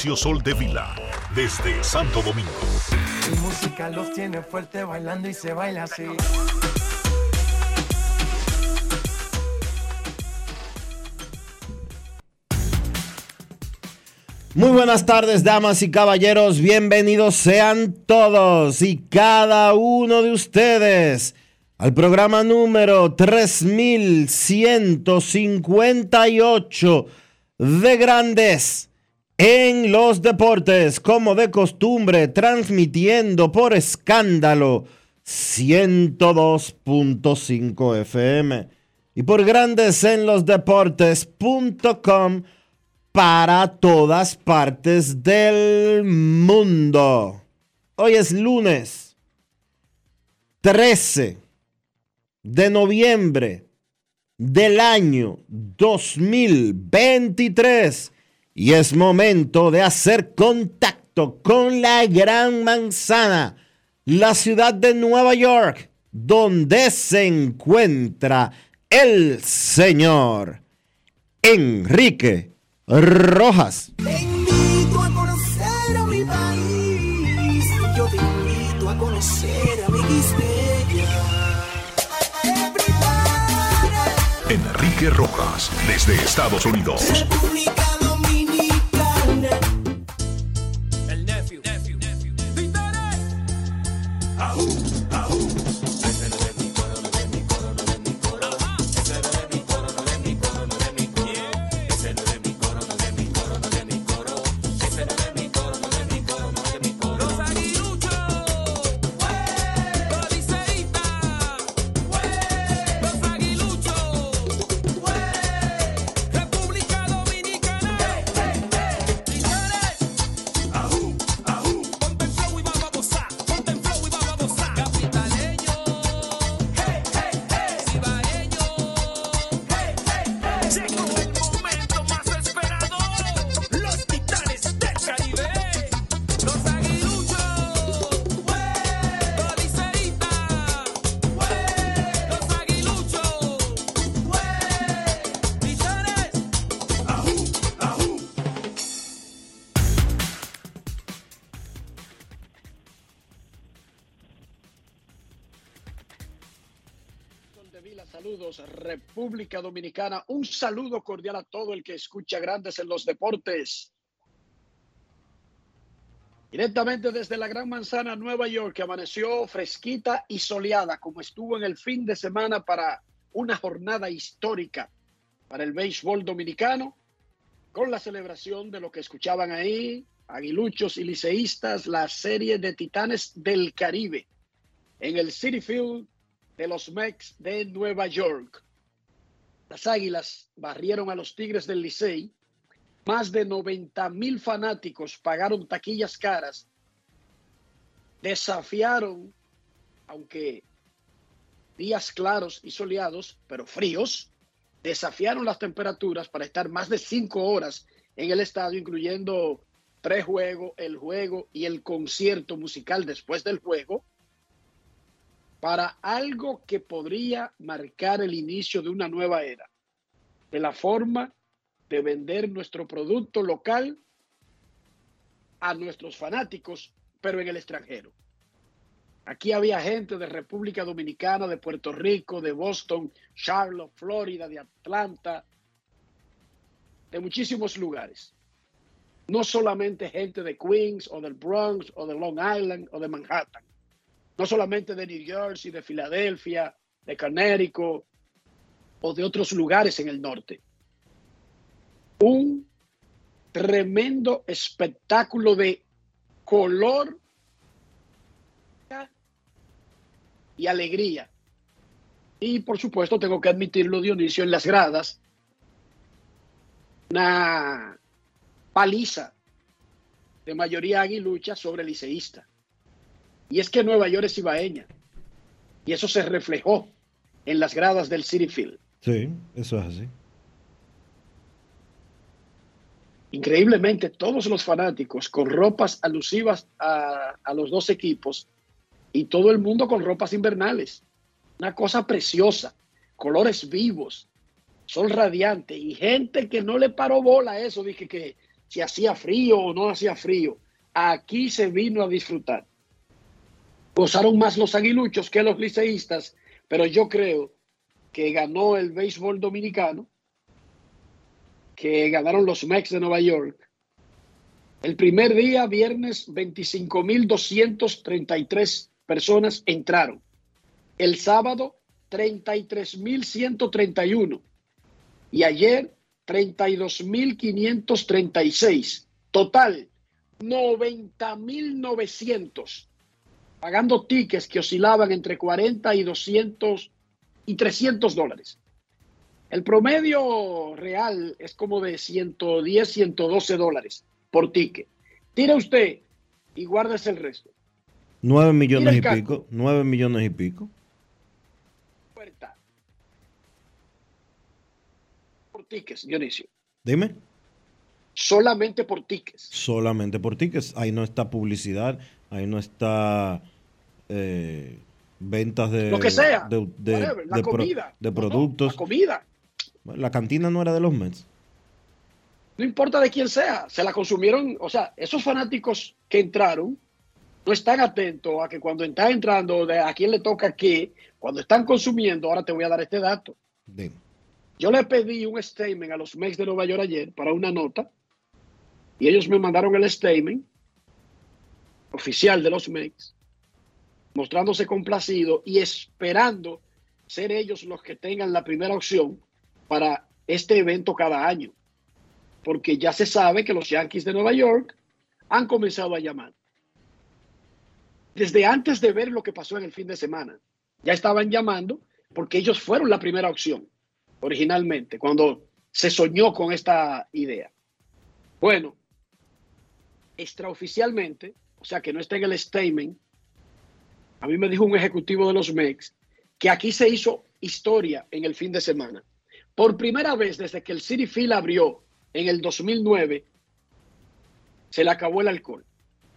Dionisio Soldevila desde Santo Domingo. Mi música los tiene fuerte bailando y se baila así. Muy buenas tardes, damas y caballeros. Bienvenidos sean todos y cada uno de ustedes al programa número 3158 de Grandes en los Deportes, como de costumbre, transmitiendo por escándalo 102.5 FM y por Grandes en los Deportes.com para todas partes del mundo. Hoy es lunes 13 de noviembre del año 2023 y es momento de hacer contacto con la gran manzana, la ciudad de Nueva York, donde se encuentra el señor Enrique Rojas. Te invito a conocer a mi país. Yo te invito a conocer a mi Enrique Rojas desde Estados Unidos. República saludos, República Dominicana. Un saludo cordial a todo el que escucha Grandes en los Deportes. Directamente desde la Gran Manzana, Nueva York, que amaneció fresquita y soleada, como estuvo en el fin de semana para una jornada histórica para el béisbol dominicano, con la celebración de lo que escuchaban ahí, aguiluchos y liceístas, la serie de Titanes del Caribe en el City Field de los Mex de Nueva York. Las Águilas barrieron a los Tigres del Licey. Más de 90 mil fanáticos pagaron taquillas caras. Desafiaron, aunque días claros y soleados, pero fríos, desafiaron las temperaturas para estar más de cinco horas en el estadio, incluyendo prejuego, el juego y el concierto musical después del juego para algo que podría marcar el inicio de una nueva era, de la forma de vender nuestro producto local a nuestros fanáticos, pero en el extranjero. Aquí había gente de República Dominicana, de Puerto Rico, de Boston, Charlotte, Florida, de Atlanta, de muchísimos lugares. No solamente gente de Queens o del Bronx o de Long Island o de Manhattan. No solamente de New Jersey, de Filadelfia, de Connecticut o de otros lugares en el norte. Un tremendo espectáculo de color y alegría. Y por supuesto tengo que admitirlo, Dionisio, en las gradas, una paliza de mayoría aguilucha sobre liceísta. Y es que Nueva York es ibaeña. Y eso se reflejó en las gradas del City Field. Sí, eso es así. Increíblemente, todos los fanáticos con ropas alusivas a, a los dos equipos y todo el mundo con ropas invernales. Una cosa preciosa, colores vivos, sol radiante y gente que no le paró bola a eso, dije que si hacía frío o no hacía frío. Aquí se vino a disfrutar. Gozaron más los aguiluchos que los liceístas, pero yo creo que ganó el béisbol dominicano, que ganaron los Mex de Nueva York. El primer día, viernes, 25.233 personas entraron. El sábado, 33.131. Y ayer, 32.536. Total, 90.900. Pagando tickets que oscilaban entre 40 y 200 y 300 dólares. El promedio real es como de 110, 112 dólares por ticket. Tira usted y guárdese el resto. 9 millones y pico. 9 millones y pico. Puerta. Por tickets, Dionisio. Dime. Solamente por tickets. Solamente por tickets. Ahí no está publicidad. Ahí no está eh, ventas de, Lo que sea. de, de- whatever, la de pro- comida. de No, no, productos. la comida. La cantina no era de los Mets. No importa de quién sea. Se la consumieron. O sea, esos fanáticos que entraron no están atentos a que cuando está entrando, de a quién le toca qué, cuando están consumiendo, ahora te voy a dar este dato. Dime. Yo le pedí un statement a los Mex de Nueva York ayer para una nota y ellos me mandaron el statement oficial de los Mex mostrándose complacido y esperando ser ellos los que tengan la primera opción para este evento cada año. Porque ya se sabe que los Yankees de Nueva York han comenzado a llamar. Desde antes de ver lo que pasó en el fin de semana, ya estaban llamando porque ellos fueron la primera opción originalmente, cuando se soñó con esta idea. Bueno, extraoficialmente, o sea que no está en el statement, a mí me dijo un ejecutivo de los MEX que aquí se hizo historia en el fin de semana. Por primera vez desde que el City Field abrió en el 2009, se le acabó el alcohol.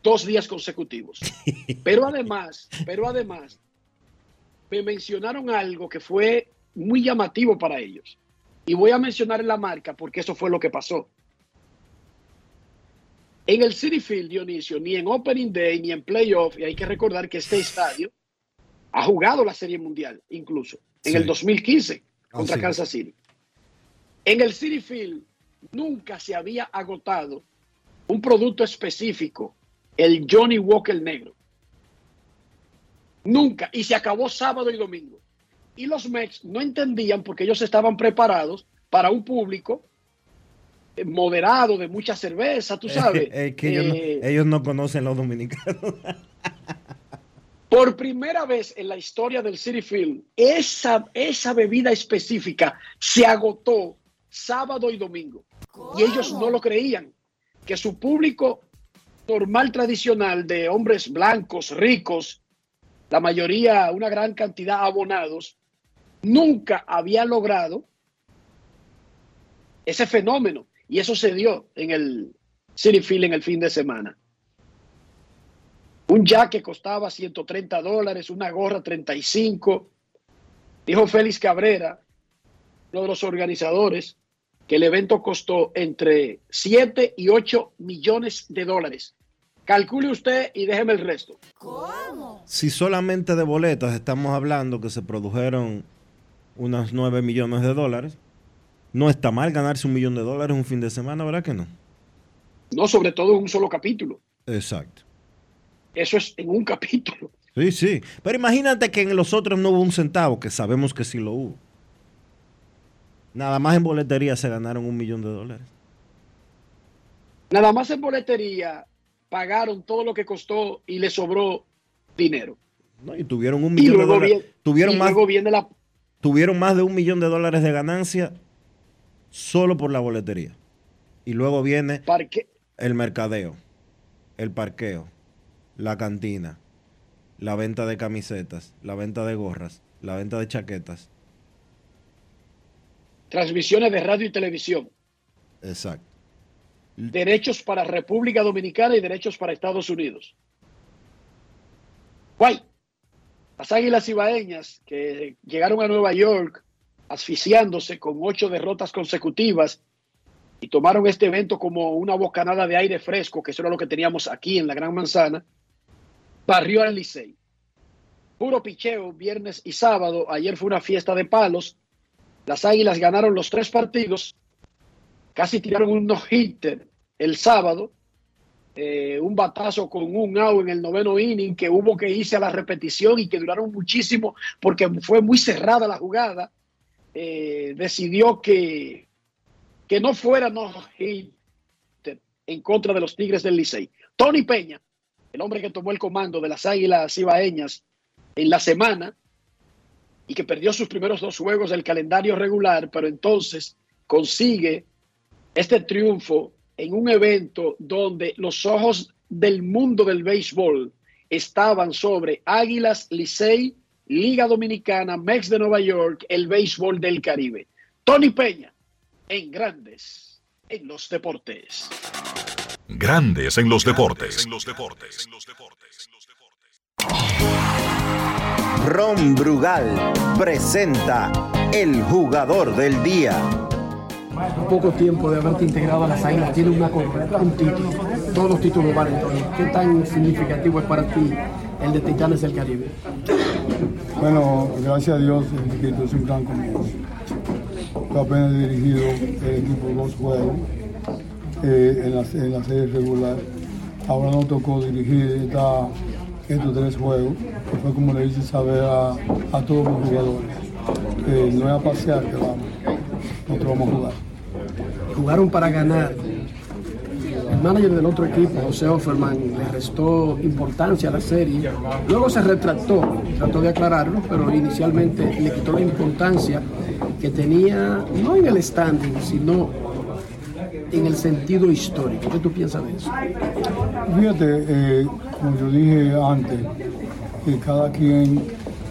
Dos días consecutivos. Pero además, pero además, me mencionaron algo que fue muy llamativo para ellos. Y voy a mencionar la marca porque eso fue lo que pasó. En el City Field, Dionisio, ni en Opening Day ni en Playoff, y hay que recordar que este estadio ha jugado la Serie Mundial, incluso, en Sí. el 2015 contra Así es. Kansas City. En el City Field nunca se había agotado un producto específico, el Johnny Walker negro. Nunca. Y se acabó sábado y domingo. Y los Mex no entendían porque ellos estaban preparados para un público moderado de mucha cerveza, tú sabes. Es que ellos, no, Eh, ellos no conocen los dominicanos. Por primera vez en la historia del City Field, esa, esa bebida específica se agotó sábado y domingo. Y ellos no lo creían. Que su público normal, tradicional, de hombres blancos, ricos, la mayoría, una gran cantidad abonados, nunca había logrado ese fenómeno. Y eso se dio en el City Field en el fin de semana. Un jack que costaba 130 dólares, una gorra 35. Dijo Félix Cabrera, uno de los organizadores, que el evento costó entre 7 y 8 millones de dólares. Calcule usted y déjeme el resto. Si solamente de boletas estamos hablando que se produjeron unos 9 millones de dólares, no está mal ganarse un millón de dólares un fin de semana, ¿verdad que no? No sobre todo en un solo capítulo. Exacto. Eso es en un capítulo. Sí, sí. Pero imagínate que en los otros no hubo un centavo, que sabemos que sí lo hubo. Nada más en boletería se ganaron un millón de dólares. Nada más en boletería pagaron todo lo que costó y le sobró dinero. ¿no? Y tuvieron un millón de dólares. viene, Tuvieron más, luego viene la... tuvieron más de un millón de dólares de ganancia solo por la boletería. Y luego viene Parque, el mercadeo, el parqueo, la cantina, la venta de camisetas, la venta de gorras, la venta de chaquetas. transmisiones de radio y televisión, Exacto. derechos para República Dominicana y derechos para Estados Unidos. Guay. Las Águilas Ibaeñas que llegaron a Nueva York asfixiándose con ocho derrotas consecutivas y tomaron este evento como una bocanada de aire fresco, que eso era lo que teníamos aquí en la Gran Manzana, barrió al Licey. Puro picheo viernes y sábado. Ayer fue una fiesta de palos. Las Águilas ganaron los tres partidos. Casi tiraron un no-hitter el sábado. eh, un batazo con un out en el noveno inning que hubo que irse a la repetición y que duraron muchísimo porque fue muy cerrada la jugada. Eh, decidió que, que no fuera no-hitter en contra de los Tigres del Licey. Tony Peña, el hombre que tomó el comando de las Águilas Ibaeñas en la semana y que perdió sus primeros dos juegos del calendario regular, pero entonces consigue este triunfo en un evento donde los ojos del mundo del béisbol estaban sobre Águilas, Licey, Liga Dominicana, Mex de Nueva York, el béisbol del Caribe. Tony Peña, en Grandes, en los Deportes. Grandes en los deportes. Ron Brugal presenta el jugador del día. poco tiempo de haberte integrado a las águilas, tiene una correa, un título. Todos los títulos valen. Tony. ¿Qué tan significativo es para ti el de Titanes del Caribe? Bueno, gracias a Dios, Enriquito es un gran comienzo. Yo apenas he dirigido el equipo dos juegos eh, en, la, en la serie regular. Ahora nos tocó dirigir esta- estos tres juegos, que fue como le hice saber a, a todos los jugadores. que no es a pasear que vamos, nosotros vamos a jugar. Jugaron para ganar. El manager del otro equipo, José Offerman, le restó importancia a la serie. Luego se retractó, trató de aclararlo, pero inicialmente le quitó la importancia que tenía, no en el standing, sino en el sentido histórico. ¿Qué tú piensas de eso? Fíjate, eh, como yo dije antes, que cada quien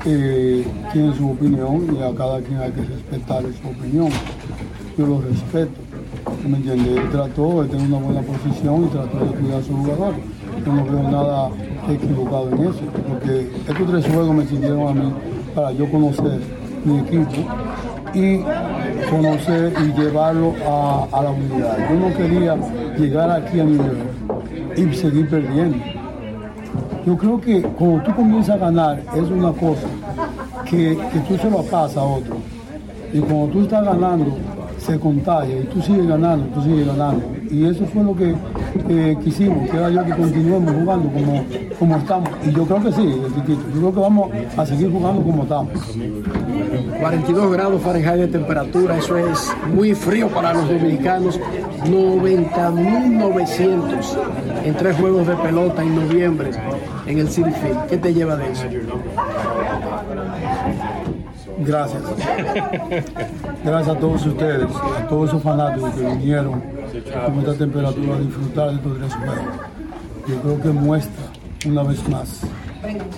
eh, tiene su opinión y a cada quien hay que respetar su opinión. Yo lo respeto, ¿tú ¿me entiendes? Él trató de tener una buena posición y trató de cuidar a su jugador. Yo no veo nada equivocado en eso, porque estos tres juegos me sirvieron a mí para yo conocer mi equipo y conocer y llevarlo a, la unidad. Yo no quería llegar aquí a nivel y seguir perdiendo. Yo creo que cuando tú comienzas a ganar es una cosa que, que tú se lo pasas a otro. Y cuando tú estás ganando, se contagia y tú sigues ganando, tú sigues ganando. Y eso fue lo que eh, quisimos, que era yo que continuemos jugando como, como estamos. Y yo creo que sí. Yo creo que vamos a seguir jugando como estamos. 42 grados Fahrenheit de temperatura, eso es muy frío para los dominicanos. 90.900 en tres juegos de pelota en noviembre en el City. ¿Qué te lleva de eso? Gracias. Gracias a todos ustedes, a todos esos fanáticos que vinieron con esta temperatura a disfrutar de estos tres juegos. Yo creo que muestra una vez más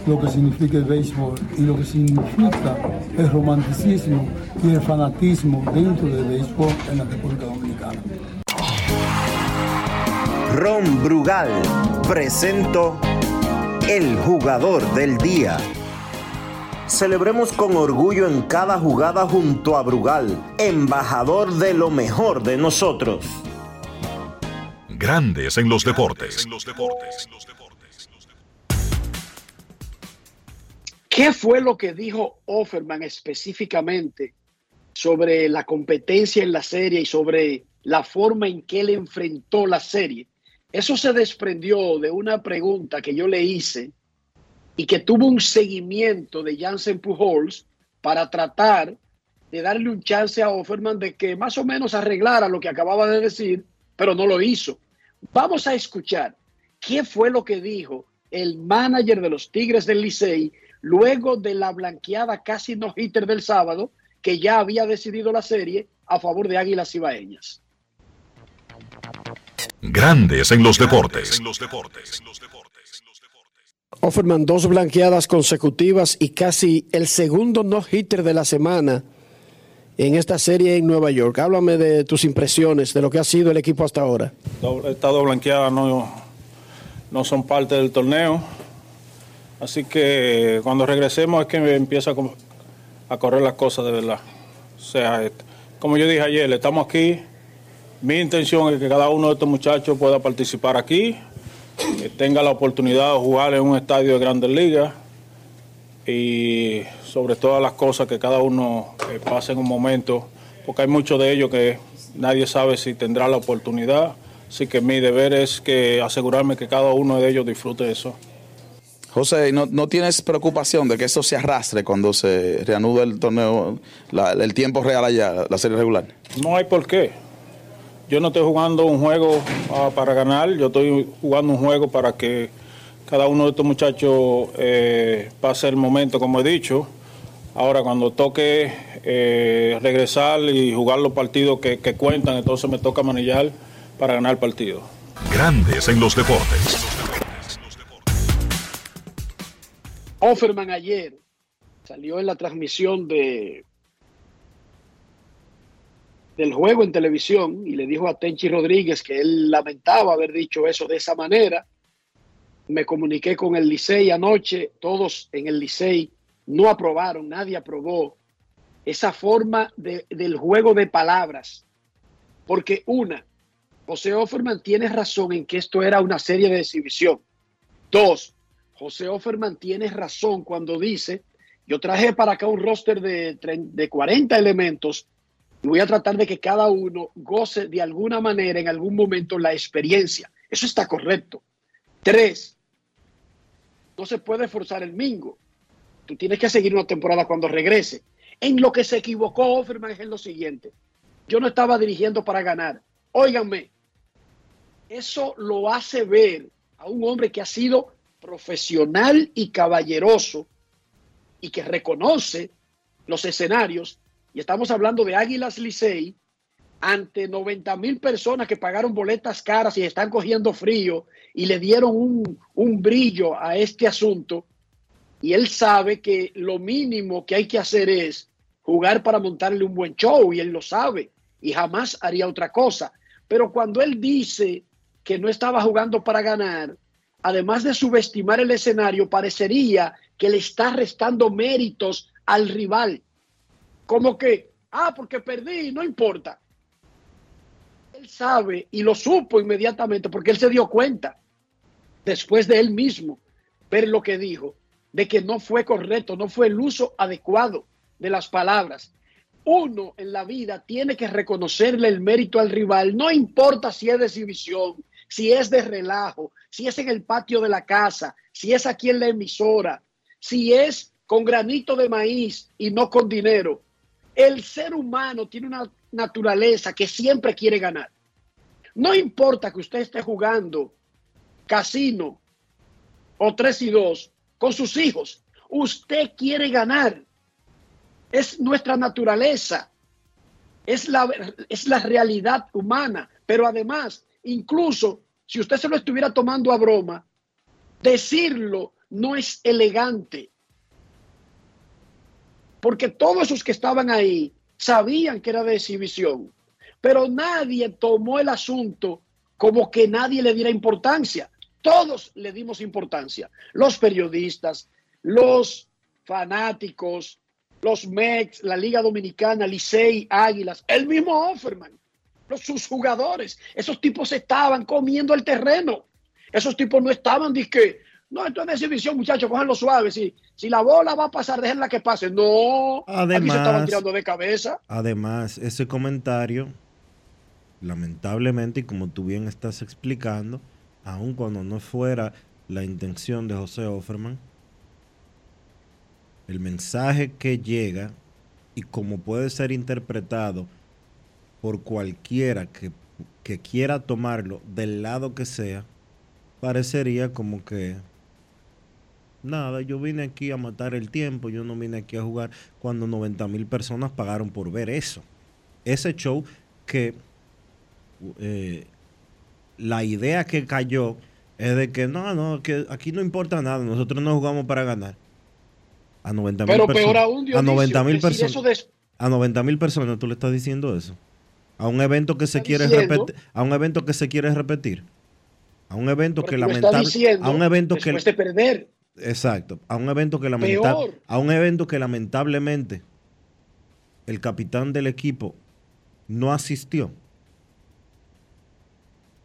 lo que significa el béisbol y lo que significa el romanticismo y el fanatismo dentro del béisbol en la República Dominicana. Ron Brugal presentó el jugador del día. Celebremos con orgullo en cada jugada junto a Brugal, embajador de lo mejor de nosotros. Grandes en los deportes. ¿Qué fue lo que dijo Offerman específicamente sobre la competencia en la serie y sobre la forma en que él enfrentó la serie? Eso se desprendió de una pregunta que yo le hice y que tuvo un seguimiento de Jansen Pujols para tratar de darle un chance a Offerman de que más o menos arreglara lo que acababa de decir, pero no lo hizo. Vamos a escuchar qué fue lo que dijo el manager de los Tigres del Licey luego de la blanqueada casi no hitter del sábado, que ya había decidido la serie a favor de Águilas Ibaeñas. Grandes en los deportes. Offerman, dos blanqueadas consecutivas y casi el segundo no-hitter de la semana en esta serie en Nueva York. Háblame de tus impresiones, de lo que ha sido el equipo hasta ahora. Estas dos blanqueadas no, no son parte del torneo. Así que cuando regresemos es que empieza a, co- a correr las cosas de verdad. O sea, como yo dije ayer, estamos aquí. Mi intención es que cada uno de estos muchachos pueda participar aquí, que tenga la oportunidad de jugar en un estadio de grandes ligas y sobre todas las cosas que cada uno eh, pase en un momento, porque hay muchos de ellos que nadie sabe si tendrá la oportunidad. Así que mi deber es que asegurarme que cada uno de ellos disfrute eso. José, ¿no, no tienes preocupación de que eso se arrastre cuando se reanude el torneo, la- el tiempo real allá, la serie regular? No hay por qué. Yo no estoy jugando un juego ah, para ganar, yo estoy jugando un juego para que cada uno de estos muchachos eh, pase el momento, como he dicho. Ahora, cuando toque eh, regresar y jugar los partidos que, que cuentan, entonces me toca manillar para ganar el partido. Grandes en los deportes. Offerman ayer salió en la transmisión de del juego en televisión y le dijo a Tenchi Rodríguez que él lamentaba haber dicho eso de esa manera. Me comuniqué con el Licey anoche, todos en el Licey no aprobaron, nadie aprobó esa forma de- del juego de palabras. Porque una, José Offerman tiene razón en que esto era una serie de exhibición. Dos, José Offerman tiene razón cuando dice, yo traje para acá un roster de, de 40 elementos voy a tratar de que cada uno goce de alguna manera en algún momento la experiencia. Eso está correcto. Tres, no se puede forzar el mingo. Tú tienes que seguir una temporada cuando regrese. En lo que se equivocó Offerman es en lo siguiente. Yo no estaba dirigiendo para ganar. Óiganme, eso lo hace ver a un hombre que ha sido profesional y caballeroso y que reconoce los escenarios. Y estamos hablando de Águilas Licey ante 90 mil personas que pagaron boletas caras y están cogiendo frío y le dieron un, un brillo a este asunto. Y él sabe que lo mínimo que hay que hacer es jugar para montarle un buen show y él lo sabe y jamás haría otra cosa. Pero cuando él dice que no estaba jugando para ganar, además de subestimar el escenario, parecería que le está restando méritos al rival. Como que, ah, porque perdí, no importa. Él sabe y lo supo inmediatamente porque él se dio cuenta después de él mismo ver lo que dijo, de que no fue correcto, no fue el uso adecuado de las palabras. Uno en la vida tiene que reconocerle el mérito al rival, no importa si es de exhibición, si es de relajo, si es en el patio de la casa, si es aquí en la emisora, si es con granito de maíz y no con dinero. El ser humano tiene una naturaleza que siempre quiere ganar. No importa que usted esté jugando casino o 3 y 2 con sus hijos, usted quiere ganar. Es nuestra naturaleza. Es la, es la realidad humana. Pero además, incluso si usted se lo estuviera tomando a broma, decirlo no es elegante. Porque todos esos que estaban ahí sabían que era de exhibición, pero nadie tomó el asunto como que nadie le diera importancia. Todos le dimos importancia. Los periodistas, los fanáticos, los Mex, la Liga Dominicana, Licey, Águilas, el mismo Offerman, los, sus jugadores, esos tipos estaban comiendo el terreno. Esos tipos no estaban que no, esto es de exhibición, muchachos, cójanlo suave. Si, si la bola va a pasar, déjenla que pase. No, aquí se estaban Además, tirando de cabeza. además, ese comentario, lamentablemente, y como tú bien estás explicando, aun cuando no fuera la intención de José Offerman, el mensaje que llega y como puede ser interpretado por cualquiera que, que quiera tomarlo del lado que sea, parecería como que nada, yo vine aquí a matar el tiempo, yo no vine aquí a jugar cuando 90 mil personas pagaron por ver eso. Ese show que eh, la idea que cayó es de que no, no, que aquí no importa nada, nosotros no jugamos para ganar. A 90 mil Pero personas. peor aún, a Dionisio, 90 mil personas. de- A 90 mil personas tú le estás diciendo eso. A un evento que se quiere repetir, a un evento que se quiere repetir. A un evento Porque que lo está lamentable, diciendo a un evento que después de perder. Exacto, a un evento que lamenta- Peor. a un evento que lamentablemente el capitán del equipo no asistió.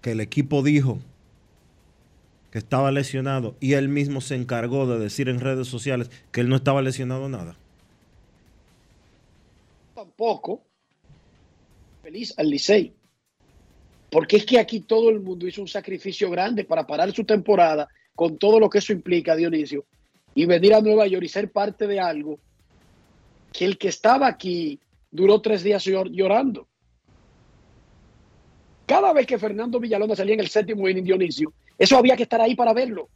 Que el equipo dijo que estaba lesionado y él mismo se encargó de decir en redes sociales que él no estaba lesionado nada. Tampoco. Feliz al Licey. Porque es que aquí todo el mundo hizo un sacrificio grande para parar su temporada con todo lo que eso implica, Dionisio, y venir a Nueva York y ser parte de algo que el que estaba aquí duró tres días llor- llorando. Cada vez que Fernando Villalona salía en el séptimo inning, Dionisio, eso había que estar ahí para verlo.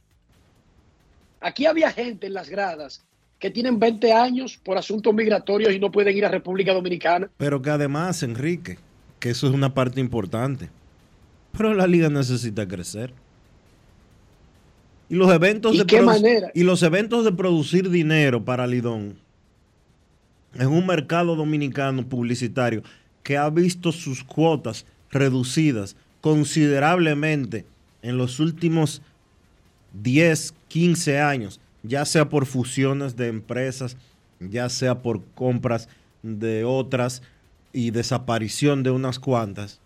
Aquí había gente en las gradas que tienen 20 años por asuntos migratorios y no pueden ir a República Dominicana. Pero que además, Enrique, que eso es una parte importante. Pero la liga necesita crecer. Y los eventos ¿Y de qué manera? y los eventos de producir dinero para Lidón en un mercado dominicano publicitario que ha visto sus cuotas reducidas considerablemente en los últimos 10, 15 años, ya sea por fusiones de empresas, ya sea por compras de otras y desaparición de unas cuantas.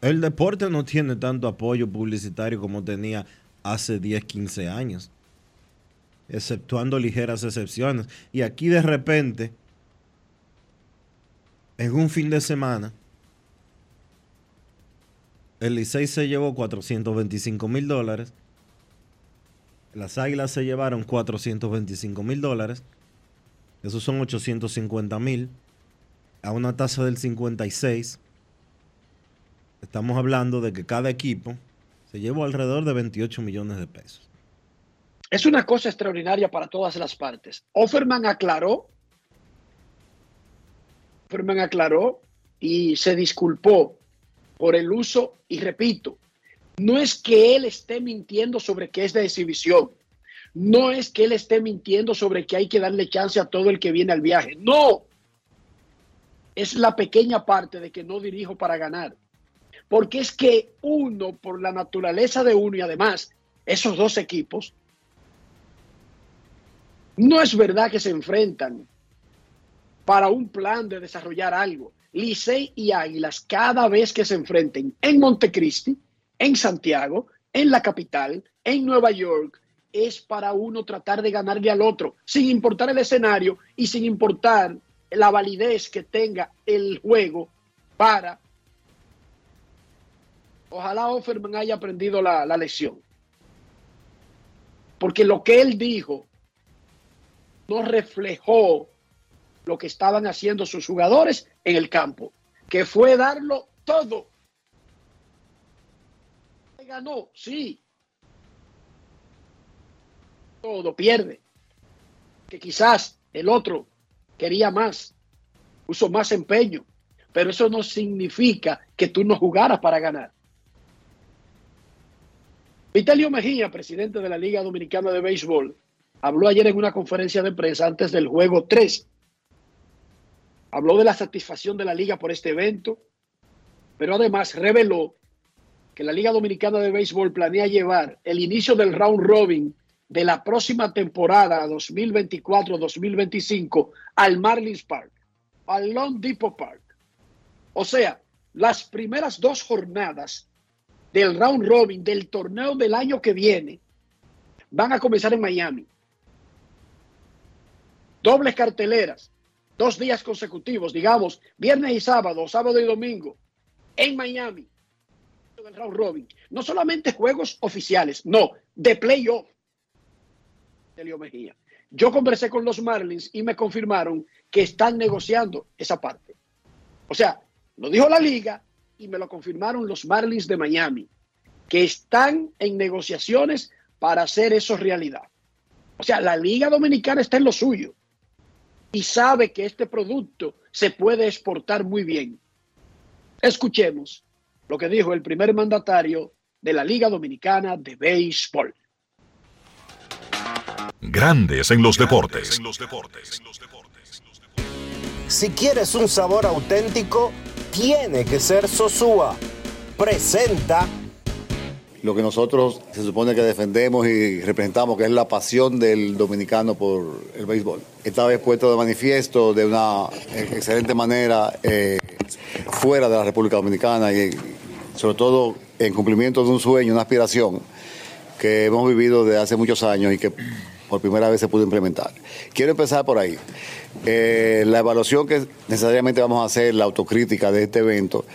El deporte no tiene tanto apoyo publicitario como tenía hace 10, 15 años, exceptuando ligeras excepciones. Y aquí de repente, en un fin de semana, el Licey se llevó 425 mil dólares, las Águilas se llevaron 425 mil dólares, esos son 850 mil, a una tasa del 56. Estamos hablando de que cada equipo se llevó alrededor de 28 millones de pesos. Es una cosa extraordinaria para todas las partes. Offerman aclaró, Offerman aclaró y se disculpó por el uso, y repito, no es que él esté mintiendo sobre que es de exhibición, no es que él esté mintiendo sobre que hay que darle chance a todo el que viene al viaje, no, es la pequeña parte de que no dirijo para ganar, porque es que uno, por la naturaleza de uno y además esos dos equipos, no es verdad que se enfrentan para un plan de desarrollar algo. Licey y Águilas, cada vez que se enfrenten en Montecristi, en Santiago, en la capital, en Nueva York, es para uno tratar de ganarle al otro, sin importar el escenario y sin importar la validez que tenga el juego para... Ojalá Offerman haya aprendido la, la lección. Porque lo que él dijo no reflejó lo que estaban haciendo sus jugadores en el campo, que fue darlo todo. Ganó, sí. Todo pierde. Que quizás el otro quería más, puso más empeño, pero eso no significa que tú no jugaras para ganar. Vitalio Mejía, presidente de la Liga Dominicana de Béisbol, habló ayer en una conferencia de prensa antes del juego 3. Habló de la satisfacción de la liga por este evento, pero además reveló que la Liga Dominicana de Béisbol planea llevar el inicio del round robin de la próxima temporada 2024-2025 al Marlins Park, al Lone Depot Park. O sea, las primeras dos jornadas del round robin del torneo del año que viene van a comenzar en Miami. Dobles carteleras, dos días consecutivos, digamos, viernes y sábado, sábado y domingo, en Miami, del round robin. No solamente juegos oficiales, no, de playoff. Elio Mejía. Yo conversé con los Marlins y me confirmaron que están negociando esa parte. O sea, lo dijo la liga y me lo confirmaron los Marlins de Miami, que están en negociaciones para hacer eso realidad. O sea, la liga dominicana está en lo suyo y sabe que este producto se puede exportar muy bien. Escuchemos lo que dijo el primer mandatario de la Liga Dominicana de Béisbol. Grandes en los deportes. Si quieres un sabor auténtico, tiene que ser Sosúa. Presenta lo que nosotros se supone que defendemos y representamos, que es la pasión del dominicano por el béisbol. Esta vez puesto de manifiesto de una excelente manera eh, fuera de la República Dominicana y sobre todo en cumplimiento de un sueño, una aspiración que hemos vivido desde hace muchos años y que por primera vez se pudo implementar. Quiero empezar por ahí. Eh, la evaluación que necesariamente vamos a hacer, la autocrítica de este evento,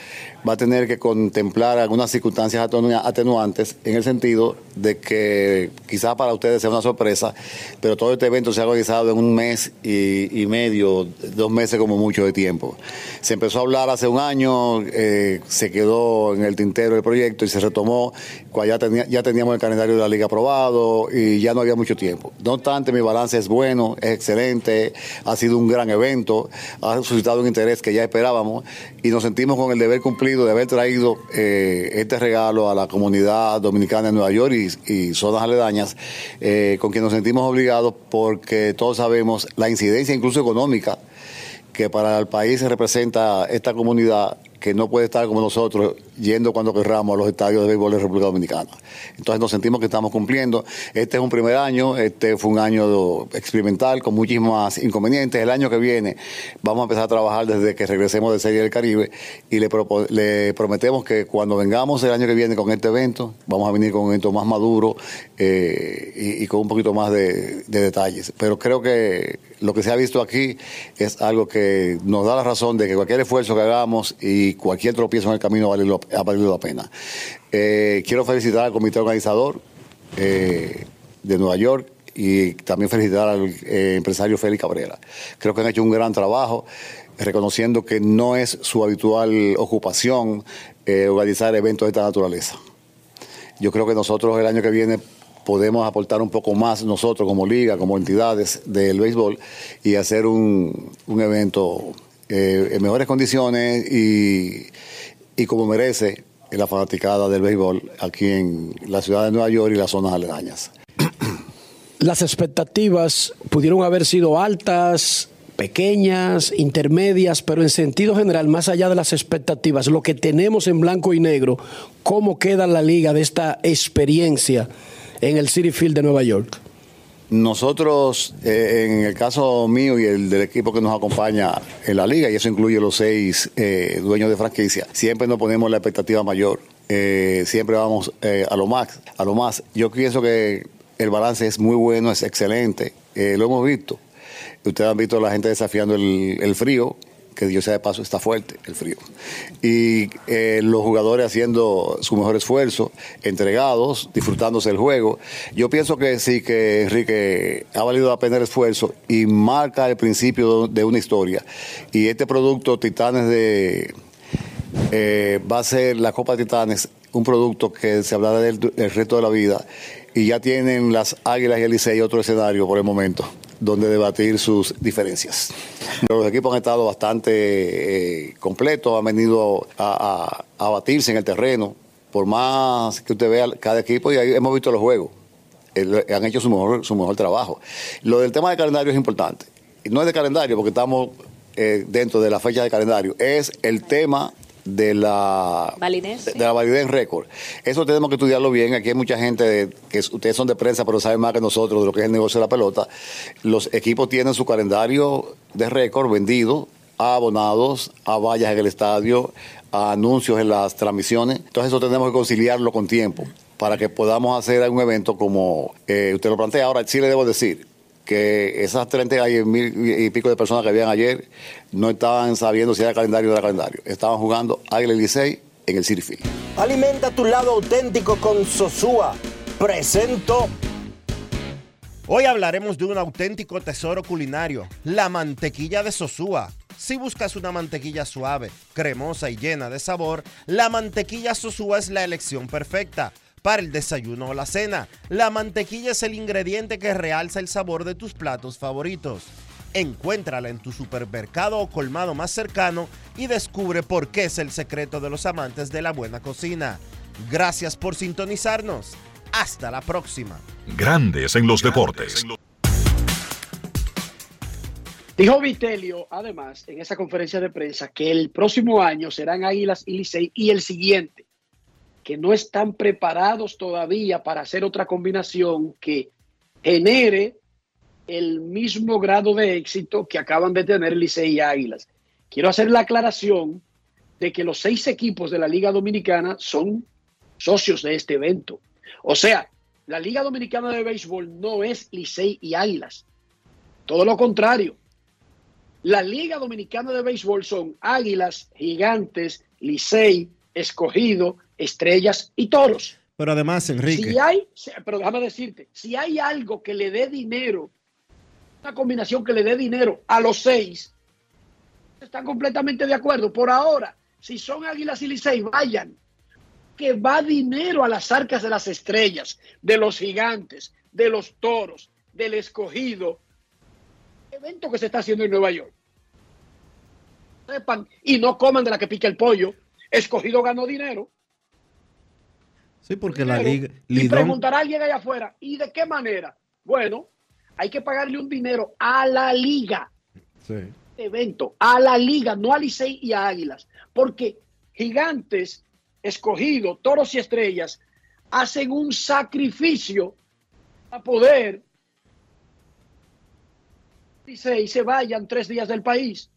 va a tener que contemplar algunas circunstancias atenu- atenuantes en el sentido de que quizás para ustedes sea una sorpresa, pero todo este evento se ha organizado en un mes y, y medio, dos meses como mucho de tiempo. Se empezó a hablar hace un año, eh, se quedó en el tintero el proyecto y se retomó cuando ya, tenía- ya teníamos el calendario de la liga aprobado y ya no había mucho tiempo. No obstante, mi balance es bueno, es excelente, ha sido un gran evento, ha suscitado un interés que ya esperábamos y nos sentimos con el deber cumplido de haber traído eh, este regalo a la comunidad dominicana de Nueva York y, zonas aledañas, eh, con quien nos sentimos obligados porque todos sabemos la incidencia incluso económica que para el país representa esta comunidad que no puede estar como nosotros yendo cuando querramos a los estadios de béisbol de República Dominicana. Entonces nos sentimos que estamos cumpliendo. Este es un primer año, este fue un año experimental con muchísimos inconvenientes. El año que viene vamos a empezar a trabajar desde que regresemos de Serie del Caribe y le, prometemos que cuando vengamos el año que viene con este evento, vamos a venir con un evento más maduro eh, y, y con un poquito más de, de detalles. Pero creo que lo que se ha visto aquí es algo que nos da la razón de que cualquier esfuerzo que hagamos y cualquier tropiezo en el camino ha valido la pena. Eh, quiero felicitar al comité organizador eh, de Nueva York y también felicitar al eh, empresario Félix Cabrera. Creo que han hecho un gran trabajo reconociendo que no es su habitual ocupación organizar eventos de esta naturaleza. Yo creo que nosotros el año que viene podemos aportar un poco más nosotros como liga, como entidades del béisbol y hacer un, un evento eh, en mejores condiciones y, y como merece la fanaticada del béisbol aquí en la ciudad de Nueva York y las zonas aledañas. Las expectativas pudieron haber sido altas, pequeñas, intermedias, pero en sentido general, más allá de las expectativas, lo que tenemos en blanco y negro, cómo queda la liga de esta experiencia en el City Field de Nueva York. Nosotros, eh, en el caso mío y el del equipo que nos acompaña en la liga, y eso incluye los seis eh, dueños de franquicia, siempre nos ponemos la expectativa mayor. Eh, siempre vamos a lo más, a lo más. Yo pienso que el balance es muy bueno, es excelente. Lo hemos visto. Ustedes han visto a la gente desafiando el frío, que Dios sea de paso, está fuerte el frío. Y eh, los jugadores haciendo su mejor esfuerzo, entregados, disfrutándose el juego. Yo pienso que sí, que Enrique ha valido la pena el esfuerzo y marca el principio de una historia. Y este producto, Titanes de. eh, va a ser la Copa Titanes, un producto que se hablará del el resto de la vida. Y ya tienen las Águilas y el Licey otro escenario por el momento donde debatir sus diferencias. Los equipos han estado bastante eh, completos, han venido a, a- a batirse en el terreno. Por más que usted vea cada equipo, y ahí hemos visto los juegos, han hecho su mejor, su mejor trabajo. Lo del tema de calendario es importante. No es de calendario, porque estamos eh, dentro de la fecha de calendario, es el tema de la Validez. de la validez en récord. Eso tenemos que estudiarlo bien. Aquí hay mucha gente de- que es- ustedes son de prensa, pero saben más que nosotros de lo que es el negocio de la pelota. Los equipos tienen su calendario de récord vendido a abonados, a vallas en el estadio, a anuncios en las transmisiones. Entonces eso tenemos que conciliarlo con tiempo para que podamos hacer un evento como eh, usted lo plantea. Ahora sí le debo decir que esas 30 y mil y pico de personas que habían ayer no estaban sabiendo si era calendario o no era calendario. Estaban jugando Águila y Licey en el Field. Alimenta tu lado auténtico con Sosúa. Presento. Hoy hablaremos de un auténtico tesoro culinario, la mantequilla de Sosúa. Si buscas una mantequilla suave, cremosa y llena de sabor, la mantequilla Sosúa es la elección perfecta. Para el desayuno o la cena, la mantequilla es el ingrediente que realza el sabor de tus platos favoritos. Encuéntrala en tu supermercado o colmado más cercano y descubre por qué es el secreto de los amantes de la buena cocina. Gracias por sintonizarnos. Hasta la próxima. Grandes en los deportes. Dijo Vitelio, además, en esa conferencia de prensa, que el próximo año serán Águilas y Licey y el siguiente, que no están preparados todavía para hacer otra combinación que genere el mismo grado de éxito que acaban de tener Licey y Águilas. Quiero hacer la aclaración de que los seis equipos de la Liga Dominicana son socios de este evento. O sea, la Liga Dominicana de Béisbol no es Licey y Águilas. Todo lo contrario. La Liga Dominicana de Béisbol son Águilas, Gigantes, Licey, Escogido, Estrellas y Toros. Pero además, Enrique, Si hay, pero déjame decirte, si hay algo que le dé dinero, una combinación que le dé dinero a los seis, están completamente de acuerdo. Por ahora, si son Águilas y Licey, vayan, que va dinero a las arcas de las estrellas, de los gigantes, de los toros, del escogido, evento que se está haciendo en Nueva York. Sepan y no coman de la que pica el pollo. Escogido ganó dinero. Sí, porque la liga, Y preguntará a alguien allá afuera, ¿y de qué manera? Bueno, hay que pagarle un dinero a la liga, sí. este evento, a la liga, no a Licey y a Águilas, porque gigantes, escogido, toros y estrellas hacen un sacrificio para poder Licey se vayan tres días del país.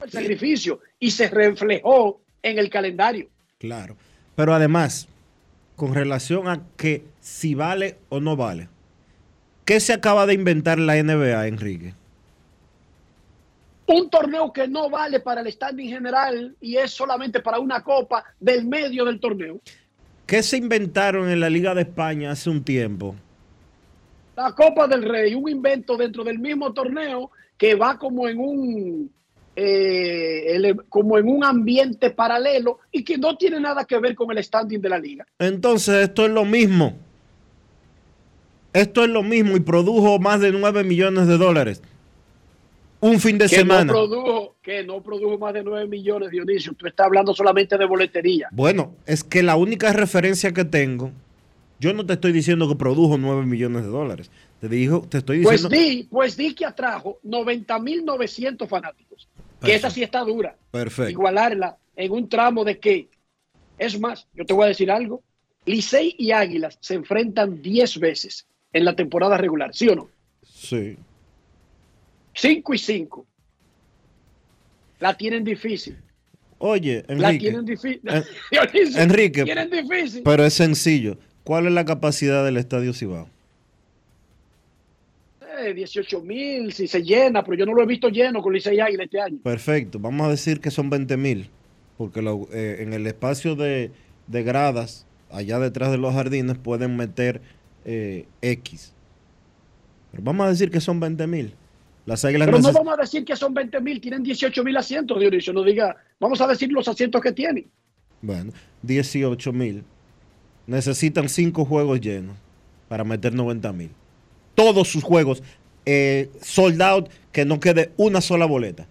El sacrificio y se reflejó en el calendario. Claro. Pero además, con relación a que si vale o no vale, ¿qué se acaba de inventar la NBA, Enrique? Un torneo que no vale para el standing general y es solamente para una copa del medio del torneo. ¿Qué se inventaron en la Liga de España hace un tiempo? La Copa del Rey, un invento dentro del mismo torneo que va como en un eh, como en un ambiente paralelo y que no tiene nada que ver con el standing de la liga. Entonces, esto es lo mismo. Esto es lo mismo y produjo más de 9 millones de dólares. Un fin de que semana. no produjo, que no produjo más de 9 millones, Dionisio. Tú estás hablando solamente de boletería. Bueno, es que la única referencia que tengo, yo no te estoy diciendo que produjo 9 millones de dólares. Te dijo, te estoy Pues diciendo. di, pues di que atrajo 90.900 fanáticos. Que esa sí está dura. Perfecto. Igualarla en un tramo de que, es más, yo te voy a decir algo. Licey y Águilas se enfrentan 10 veces en la temporada regular, ¿sí o no? Sí. 5 y 5. La tienen difícil. Oye, La Enrique. tienen difícil. En- Enrique, Tienen difícil. Pero es sencillo. ¿Cuál es la capacidad del Estadio Cibao? 18 mil, si se llena, pero yo no lo he visto lleno con Licey Águila este año. Perfecto. Vamos a decir que son 20 mil. Porque lo- eh, en el espacio de, de gradas, allá detrás de los jardines, pueden meter eh, X. Pero vamos a decir que son 20 mil. Las águilas Pero no vamos a decir que son 20 mil, tienen 18 mil asientos, Dionisio. No diga, vamos a decir los asientos que tienen. Bueno, 18 mil. Necesitan 5 juegos llenos para meter 90 mil. Todos sus juegos eh, sold out, que no quede una sola boleta.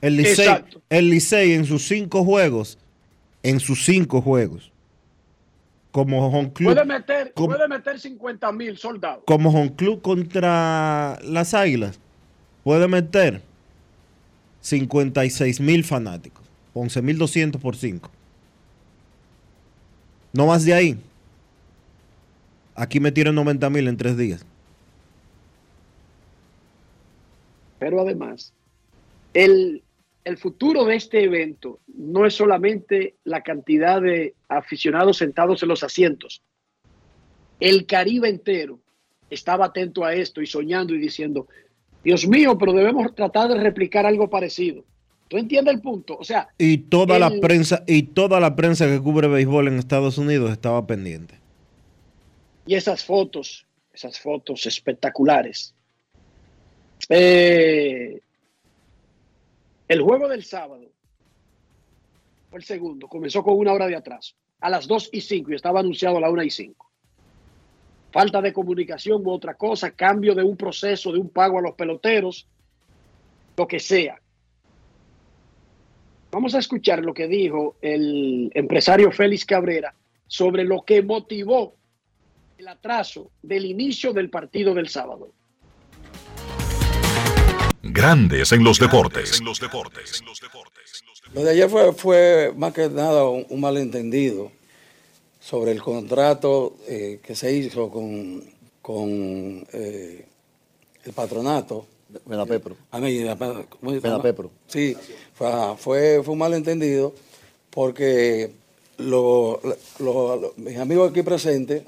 El Licey, Exacto. el Licey en sus 5 juegos, en sus 5 juegos, como home club, Puede meter, como- puede meter 50 mil soldados. como home club contra las águilas, puede meter 56 mil fanáticos. 11.200 por 5. No más de ahí. Aquí metieron 90.000 en tres días. Pero además, el, el futuro de este evento no es solamente la cantidad de aficionados sentados en los asientos. El Caribe entero estaba atento a esto y soñando y diciendo, Dios mío, pero debemos tratar de replicar algo parecido. ¿Tú entiendes el punto? O sea, Y toda la prensa y toda la prensa que cubre béisbol en Estados Unidos estaba pendiente. y esas fotos, esas fotos espectaculares. Eh, el juego del sábado el segundo, comenzó con una hora de atraso, a las 2 y 5 y estaba anunciado a la 1 y 5. Falta de comunicación u otra cosa, cambio de un proceso, de un pago a los peloteros, lo que sea. Vamos a escuchar lo que dijo el empresario Félix Cabrera sobre lo que motivó el atraso del inicio del partido del sábado. Grandes en los deportes. Lo de ayer fue, fue más que nada un, un malentendido sobre el contrato eh, que se hizo con, con eh, el patronato. Venapepro. A mí. Sí, fue, fue, fue un malentendido porque lo- lo- lo- mis amigos aquí presentes,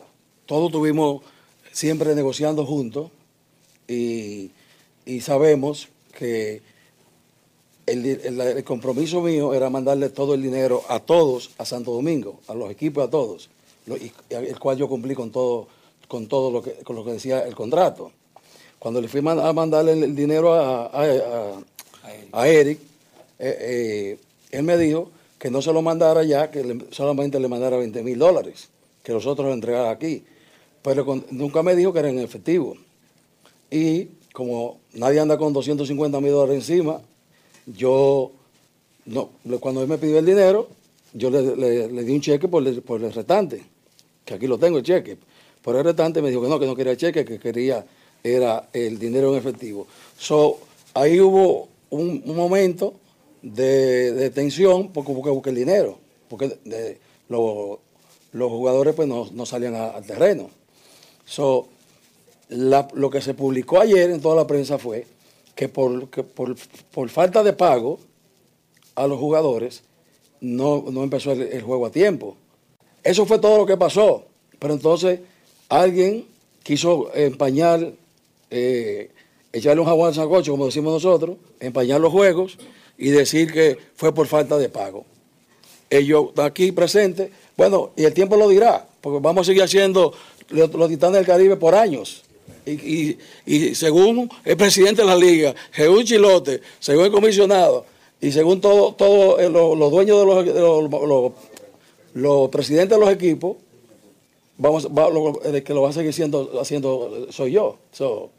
todos estuvimos siempre negociando juntos y, y sabemos que el, el- el compromiso mío era mandarle todo el dinero a todos a Santo Domingo, a los equipos, a todos, lo- y- el cual yo cumplí con todo, con todo lo que, con lo que decía el contrato. Cuando le fui man- a mandarle el, dinero a, a- a- a Eric, eh, eh, él me dijo que no se lo mandara ya, que le- solamente le mandara 20 mil dólares, que los otros lo entregara aquí. Pero con- nunca me dijo que era en efectivo. Y como nadie anda con 250 mil dólares encima, yo, no, cuando él me pidió el dinero, yo le, le- di un cheque por el, por el restante, que aquí lo tengo el cheque. Por el restante me dijo que no, que no quería cheque, que quería era el dinero en efectivo. So, ahí hubo un, momento de, de tensión porque porque busqué el dinero, porque de- lo- los jugadores pues no, no salían al terreno. So, lo que se publicó ayer en toda la prensa fue que por, falta de pago a los jugadores no, empezó el, juego a tiempo. Eso fue todo lo que pasó. Pero entonces alguien quiso empañar, eh, echarle un jabón al sancocho, como decimos nosotros, empañar los juegos y decir que fue por falta de pago. Ellos aquí presentes, bueno, y el tiempo lo dirá, porque vamos a seguir haciendo los titanes del Caribe por años. Y, y- y según el presidente de la liga, según Chilote, según el comisionado, y según todos todo, eh, los, los dueños de los, de los- los- los presidentes de los equipos, vamos, va- lo- el que lo va a seguir siendo, haciendo soy yo. So,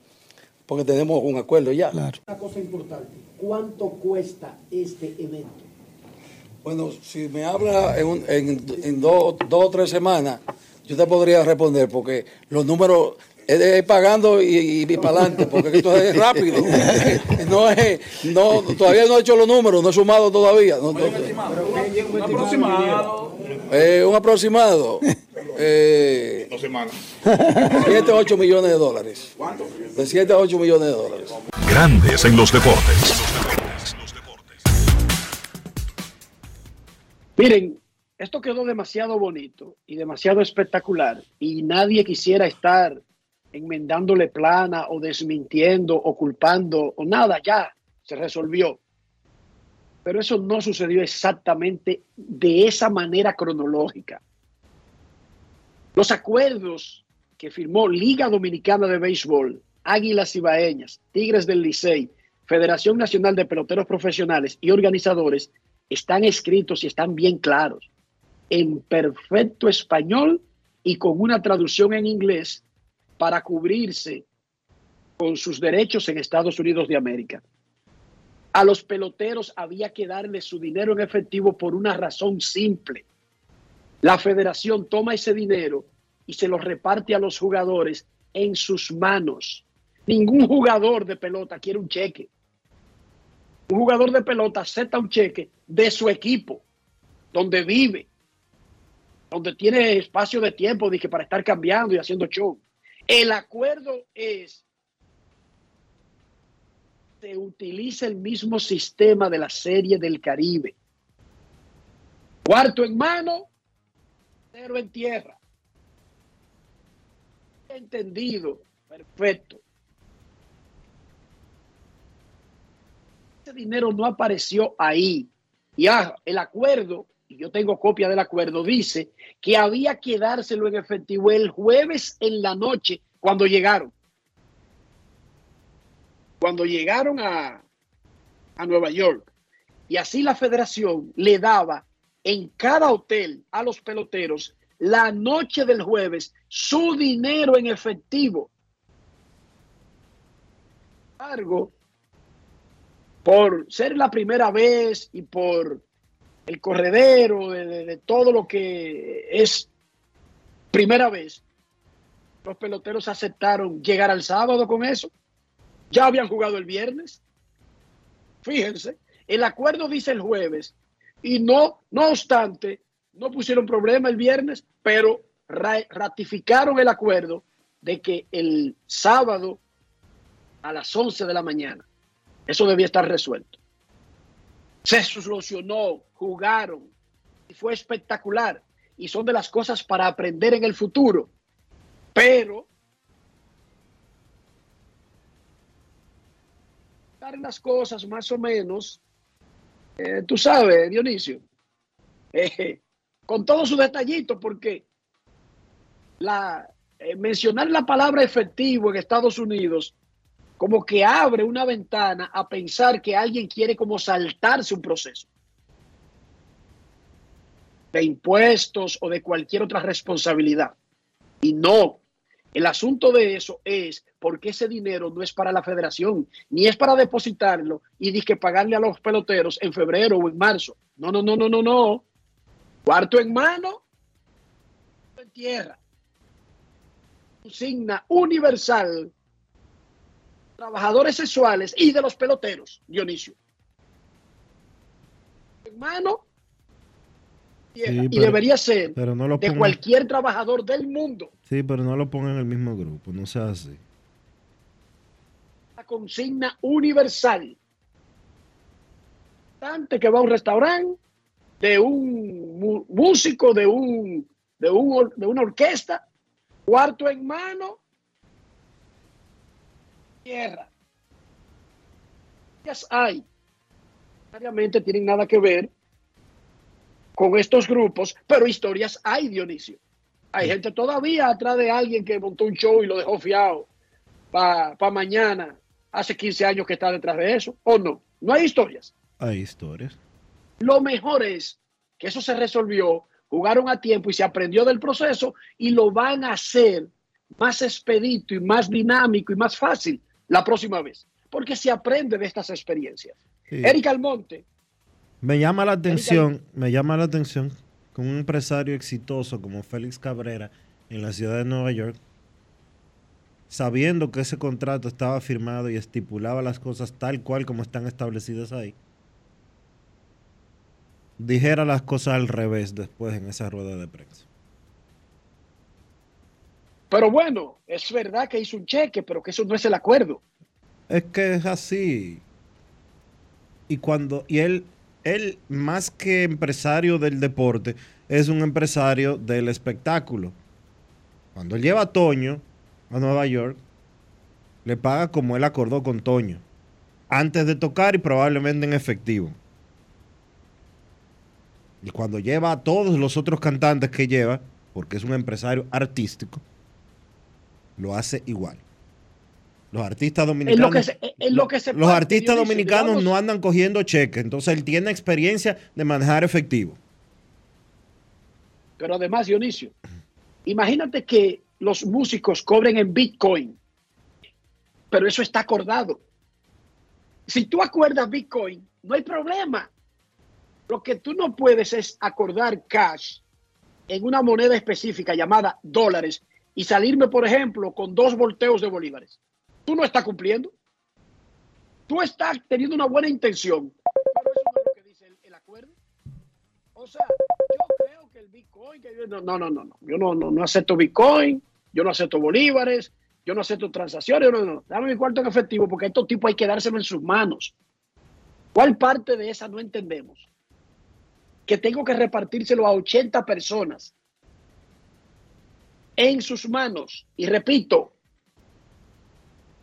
porque tenemos un acuerdo ya. Una cosa importante, ¿cuánto cuesta este evento? Bueno, si me habla en, un- en- en dos, dos o tres semanas, yo te podría responder, porque los números es de ir pagando y, y, para adelante, porque esto es rápido. No es, no, todavía no he hecho los números, no he sumado todavía. No, no- Un aproximado. eh, un aproximado. Eh, Dos semanas. 7 a 8 millones de dólares. ¿Cuánto? De 7 a 8 millones de dólares. Grandes en los deportes. Miren, esto quedó demasiado bonito y demasiado espectacular y nadie quisiera estar enmendándole plana o desmintiendo o culpando o nada, ya se resolvió. Pero eso no sucedió exactamente de esa manera cronológica. Los acuerdos que firmó Liga Dominicana de Béisbol, Águilas Ibaeñas, Tigres del Licey, Federación Nacional de Peloteros Profesionales y organizadores están escritos y están bien claros, en perfecto español y con una traducción en inglés para cubrirse con sus derechos en Estados Unidos de América. A los peloteros había que darle su dinero en efectivo por una razón simple. La federación toma ese dinero y se lo reparte a los jugadores en sus manos. Ningún jugador de pelota quiere un cheque. Un jugador de pelota acepta un cheque de su equipo, donde vive, donde tiene espacio de tiempo dije, para estar cambiando y haciendo show. El acuerdo es se utiliza el mismo sistema de la serie del Caribe. Cuarto en mano, cero en tierra. Entendido, perfecto. Ese dinero no apareció ahí. Y ah, el acuerdo, y yo tengo copia del acuerdo, dice que había que dárselo en efectivo el jueves en la noche cuando llegaron. Cuando llegaron a, a Nueva York. Y así la federación le daba en cada hotel a los peloteros la noche del jueves su dinero en efectivo. Sin embargo, por ser la primera vez y por el corredero de, todo lo que es primera vez, los peloteros aceptaron llegar al sábado con eso. Ya habían jugado el viernes. Fíjense, el acuerdo dice el jueves y no, no obstante, no pusieron problema el viernes, pero ra- ratificaron el acuerdo de que el sábado a las 11 de la mañana eso debía estar resuelto. Se solucionó, jugaron y fue espectacular. Y son de las cosas para aprender en el futuro. Pero dar las cosas más o menos, eh, tú sabes, Dionisio, eh, con todo su detallito, porque la, eh, mencionar la palabra efectivo en Estados Unidos como que abre una ventana a pensar que alguien quiere como saltarse un proceso de impuestos o de cualquier otra responsabilidad. Y no, el asunto de eso es porque ese dinero no es para la federación, ni es para depositarlo y di que pagarle a los peloteros en febrero o en marzo. No, no, no, no, no, no. Cuarto en mano, en tierra. Consigna universal trabajadores sexuales y de los peloteros, Dionisio. Hermano. Sí, y pero- debería ser pero no lo de cualquier trabajador del mundo. Sí, pero no lo pongan en el mismo grupo, no sea así. La consigna universal. Bastante que va a un restaurante, de un músico, de un, de un de una orquesta, cuarto en mano, tierra. Ellas hay. Necesariamente tienen nada que ver con estos grupos, pero historias hay, Dionisio. Hay gente todavía atrás de alguien que montó un show y lo dejó fiado para mañana. Hace 15 años que está detrás de eso, ¿o no? No hay historias. Hay historias. Lo mejor es que eso se resolvió, jugaron a tiempo y se aprendió del proceso y lo van a hacer más expedito y más dinámico y más fácil la próxima vez, porque se aprende de estas experiencias. Sí. Eric Almonte, Me llama la atención, me llama la atención que un empresario exitoso como Félix Cabrera en la ciudad de Nueva York, sabiendo que ese contrato estaba firmado y estipulaba las cosas tal cual como están establecidas ahí, dijera las cosas al revés después en esa rueda de prensa. Pero bueno, es verdad que hizo un cheque, pero que eso no es el acuerdo. Es que es así. Y cuando, y él, él más que empresario del deporte, es un empresario del espectáculo. Cuando él lleva a Toño a Nueva York, le paga como él acordó con Toño. Antes de tocar y probablemente en efectivo. Y cuando lleva a todos los otros cantantes que lleva, porque es un empresario artístico, lo hace igual. Los artistas dominicanos. lo se, lo Los artistas dominicanos digamos, no andan cogiendo cheques, entonces él tiene experiencia de manejar efectivo. Pero además, Dionisio, imagínate que los músicos cobren en Bitcoin, pero eso está acordado. Si tú acuerdas Bitcoin, no hay problema. Lo que tú no puedes es acordar cash en una moneda específica llamada dólares y salirme, por ejemplo, con dos volteos de bolívares. Tú no estás cumpliendo. Tú estás teniendo una buena intención, pero eso no es lo que dice el, acuerdo. O sea, yo creo que el Bitcoin, que yo- no, no, no, no, yo no, no, no acepto Bitcoin, yo no acepto bolívares, yo no acepto transacciones, no, no. Dame mi cuarto en efectivo porque estos tipos hay que dárselo en sus manos. ¿Cuál parte de esa no entendemos? Que tengo que repartírselo a 80 personas en sus manos. Y repito,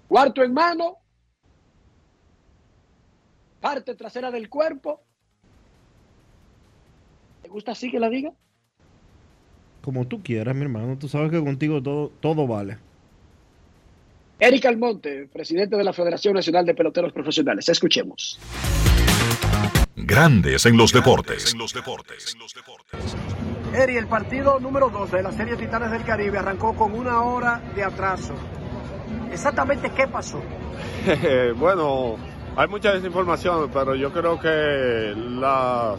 cuarto en mano, parte trasera del cuerpo. ¿Te gusta así que la diga? Como tú quieras, mi hermano. Tú sabes que contigo todo, todo vale. Eric Almonte, presidente de la Federación Nacional de Peloteros Profesionales. Escuchemos. Grandes en los deportes. Eri, el partido número 12 de la Serie Titanes del Caribe arrancó con una hora de atraso. Exactamente qué pasó. bueno, hay mucha desinformación, pero yo creo que las,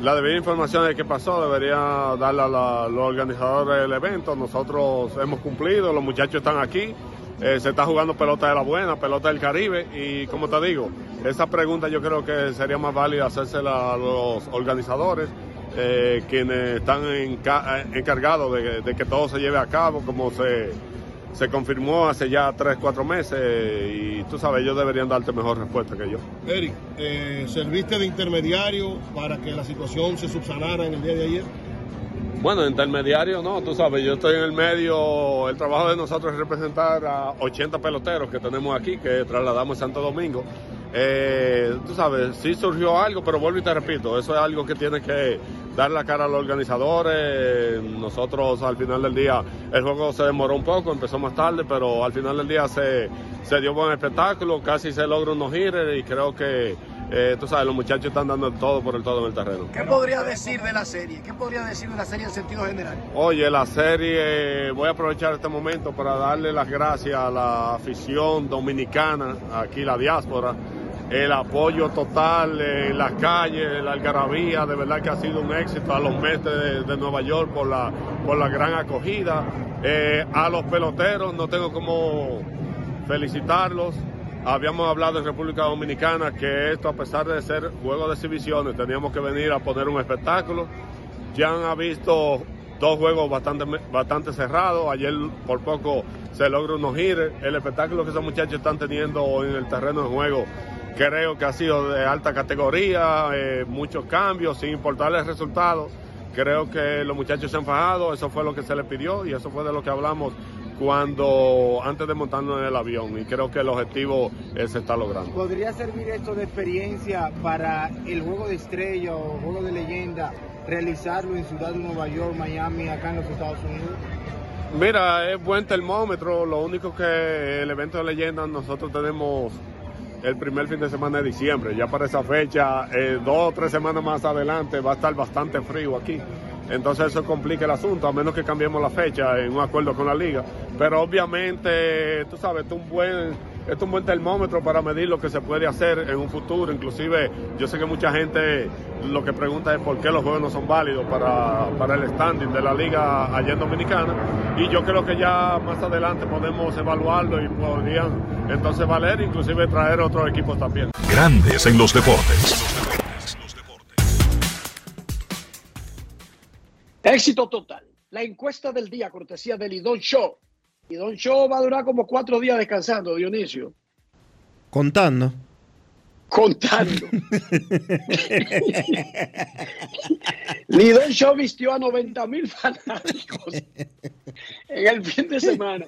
la debida información de qué pasó debería darla a los organizadores del evento. Nosotros hemos cumplido, los muchachos están aquí. eh, se está jugando pelota de la buena, pelota del Caribe y como te digo, esa pregunta yo creo que sería más válida hacérsela a los organizadores, eh, quienes están enca- eh, encargados de, de que todo se lleve a cabo como se, se confirmó hace ya tres, cuatro meses y tú sabes, ellos deberían darte mejor respuesta que yo. Eric, eh, ¿serviste de intermediario para que la situación se subsanara en el día de ayer? Bueno, intermediario no, tú sabes, yo estoy en el medio, el trabajo de nosotros es representar a 80 peloteros que tenemos aquí, que trasladamos a Santo Domingo. Eh, tú sabes, sí surgió algo, pero vuelvo y te repito, eso es algo que tiene que dar la cara a los organizadores. Nosotros al final del día, el juego se demoró un poco, empezó más tarde, pero al final del día se, se dio buen espectáculo, casi se logra unos hitters y creo que, eh, tú sabes, los muchachos están dando el todo por el todo en el terreno. ¿Qué podría decir de la serie? ¿Qué podría decir de la serie en sentido general? Oye, la serie, voy a aprovechar este momento para darle las gracias a la afición dominicana, aquí la diáspora, el apoyo total en las calles, la algarabía, de verdad que ha sido un éxito a los meses de, de Nueva York por la, por la gran acogida. Eh, a los peloteros no tengo como felicitarlos. Habíamos hablado en República Dominicana que esto, a pesar de ser juego de exhibiciones, teníamos que venir a poner un espectáculo. Ya han visto dos juegos bastante, bastante cerrados. Ayer por poco se logra unos gires. El espectáculo que esos muchachos están teniendo en el terreno de juego creo que ha sido de alta categoría, eh, muchos cambios, sin importar el resultado. Creo que los muchachos se han fajado, eso fue lo que se les pidió y eso fue de lo que hablamos cuando antes de montarnos en el avión y creo que el objetivo eh, se está logrando. ¿Podría servir esto de experiencia para el juego de estrella o juego de leyenda, realizarlo en Ciudad de Nueva York, Miami, acá en los Estados Unidos? Mira, es buen termómetro, lo único que el evento de leyenda nosotros tenemos el primer fin de semana de diciembre, ya para esa fecha, eh, dos o tres semanas más adelante va a estar bastante frío aquí. Entonces eso complica el asunto, a menos que cambiemos la fecha en un acuerdo con la liga. Pero obviamente, tú sabes, es un buen, esto es un buen termómetro para medir lo que se puede hacer en un futuro. Inclusive, yo sé que mucha gente lo que pregunta es por qué los juegos no son válidos para, para el standing de la liga allá en Dominicana. Y yo creo que ya más adelante podemos evaluarlo y podrían entonces valer, inclusive traer otros equipos también. Grandes en los deportes. Éxito total. La encuesta del día, cortesía del Lidón Show. Lidón Show va a durar como cuatro días descansando, Dionisio. Contando. Contando. Lidón Show vistió a 90 mil fanáticos en el fin de semana.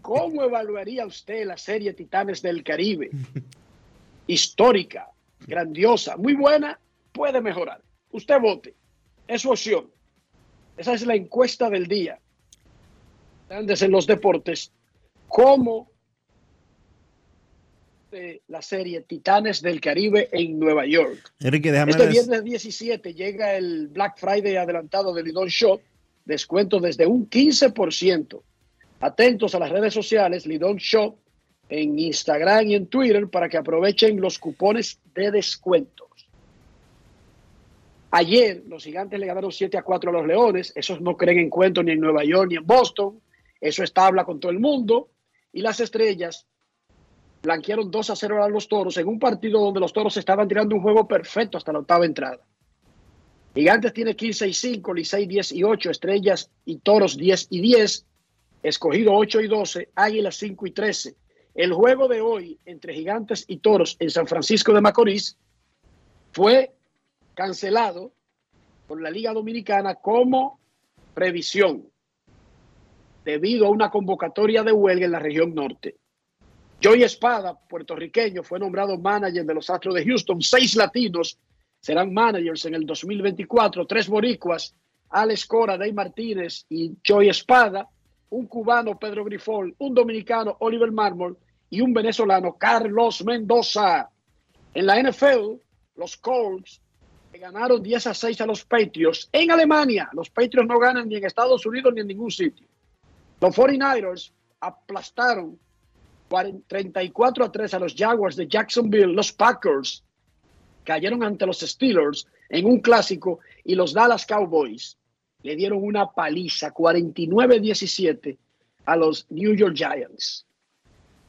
¿Cómo evaluaría usted la serie Titanes del Caribe? Histórica, grandiosa, muy buena, puede mejorar. Usted vote. Es su opción. Esa es la encuesta del día. Grandes en los deportes. ¿Cómo eh, la serie Titanes del Caribe en Nueva York? Enrique, déjame Este viernes 17 llega el Black Friday adelantado del Lidón Shop. Descuento desde un 15%. Atentos a las redes sociales Lidón Shop en Instagram y en Twitter para que aprovechen los cupones de descuentos. Ayer los gigantes le ganaron 7 a 4 a los Leones. Esos no creen en cuentos ni en Nueva York ni en Boston. Eso está habla con todo el mundo. Y las estrellas blanquearon 2 a 0 a los toros en un partido donde los toros estaban tirando un juego perfecto hasta la octava entrada. Gigantes tiene 15 y 5, Licey 10 y 8, Estrellas y Toros 10 y 10, Escogido 8 y 12, Águilas 5 y 13. El juego de hoy entre Gigantes y Toros en San Francisco de Macorís fue cancelado por la Liga Dominicana como previsión debido a una convocatoria de huelga en la región norte. Joey Espada, puertorriqueño, fue nombrado manager de los Astros de Houston. Seis latinos serán managers en el 2024. Tres boricuas, Alex Cora, Day Martínez y Joey Espada. Un cubano, Pedro Grifol. Un dominicano, Oliver Marmol. Y un venezolano, Carlos Mendoza. En la NFL, los Colts ganaron 10 a 6 a los Patriots. En Alemania, los Patriots no ganan ni en Estados Unidos ni en ningún sitio. Los 49ers aplastaron 40 34 a 3 a los Jaguars de Jacksonville. Los Packers cayeron ante los Steelers en un clásico y los Dallas Cowboys le dieron una paliza 49-17 a los New York Giants.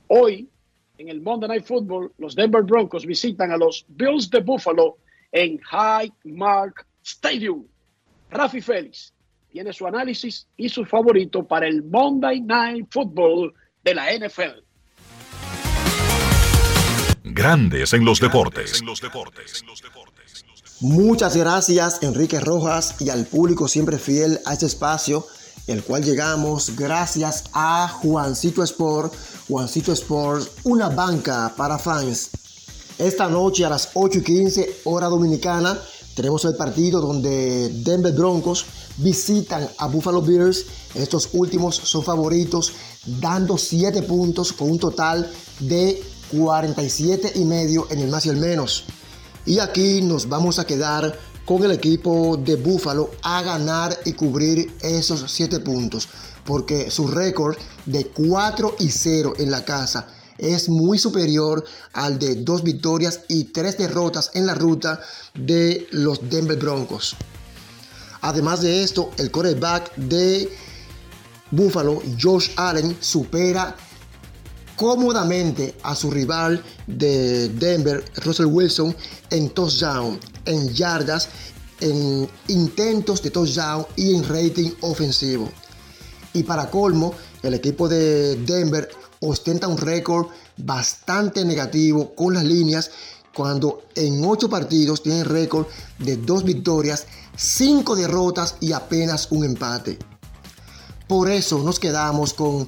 Hoy, en el Monday Night Football, los Denver Broncos visitan a los Bills de Buffalo en High Mark Stadium. Rafi Félix tiene su análisis y su favorito para el Monday Night Football de la NFL. Grandes en los deportes. Muchas gracias Enrique Rojas y al público siempre fiel a este espacio, el cual llegamos gracias a Juancito Sport, Juancito Sport, una banca para fans. Esta noche a las 8 y 15 hora dominicana tenemos el partido donde Denver Broncos visitan a Buffalo Bills. Estos últimos son favoritos dando 7 puntos con un total de 47 y medio en el más y el menos. Y aquí nos vamos a quedar con el equipo de Buffalo a ganar y cubrir esos 7 puntos. Porque su récord de 4 y 0 en la casa es muy superior al de dos victorias y tres derrotas en la ruta de los Denver Broncos. Además de esto, el quarterback de Buffalo, Josh Allen, supera cómodamente a su rival de Denver, Russell Wilson, en touchdown, en yardas, en intentos de touchdown y en rating ofensivo. Y para colmo, el equipo de Denver ostenta un récord bastante negativo con las líneas cuando en 8 partidos tienen récord de 2 victorias, 5 derrotas y apenas un empate. Por eso nos quedamos con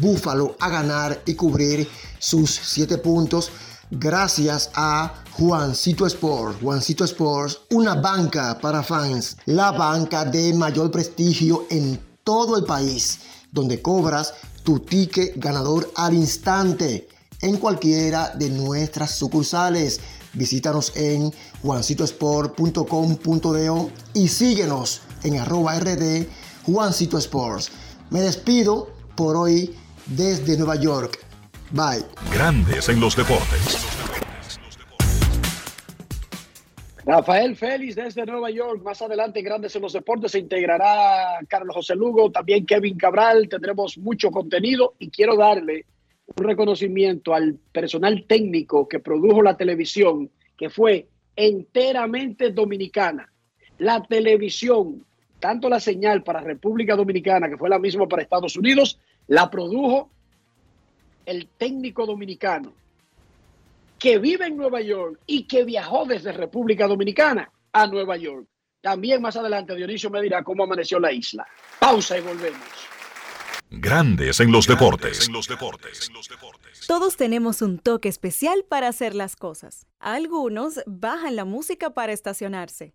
Buffalo a ganar y cubrir sus 7 puntos gracias a Juancito Sports. Juancito Sports, una banca para fans, la banca de mayor prestigio en todo el país, donde cobras tu ticket ganador al instante en cualquiera de nuestras sucursales. Visítanos en juancitosport.com.de y síguenos en arroba rd Juancito Sports. Me despido por hoy desde Nueva York. Bye. Grandes en los deportes. Rafael Félix desde Nueva York. Más adelante, Grandes en los Deportes, se integrará Carlos José Lugo, también Kevin Cabral. Tendremos mucho contenido y quiero darle un reconocimiento al personal técnico que produjo la televisión, que fue enteramente dominicana. La televisión, tanto la señal para República Dominicana, que fue la misma para Estados Unidos, la produjo el técnico dominicano que vive en Nueva York y que viajó desde República Dominicana a Nueva York. También más adelante Dionisio me dirá cómo amaneció la isla. Pausa y volvemos. Grandes en los deportes. Todos tenemos un toque especial para hacer las cosas. Algunos bajan la música para estacionarse.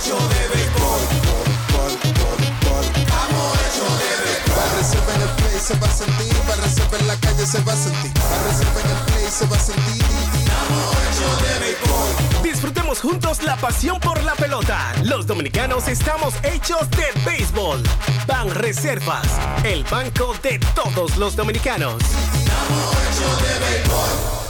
Estamos hechos de béisbol. Estamos hechos de béisbol. Para reserva en el play se va a sentir, para reserva en la calle se va a sentir, para reserva en el play se va a sentir. Estamos hechos de béisbol. Disfrutemos juntos la pasión por la pelota. Los dominicanos estamos hechos de béisbol. Ban Reservas, el banco de todos los dominicanos. Estamos hechos de béisbol.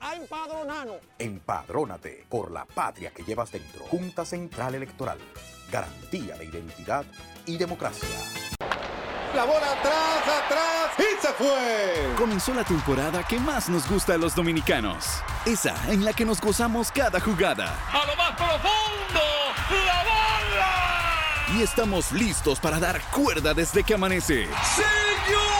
a empadronarnos. Empadrónate por la patria que llevas dentro. Junta Central Electoral. Garantía de identidad y democracia. La bola atrás, atrás y se fue. Comenzó la temporada que más nos gusta a los dominicanos. Esa en la que nos gozamos cada jugada. A lo más profundo, la bola. Y estamos listos para dar cuerda desde que amanece. Señores,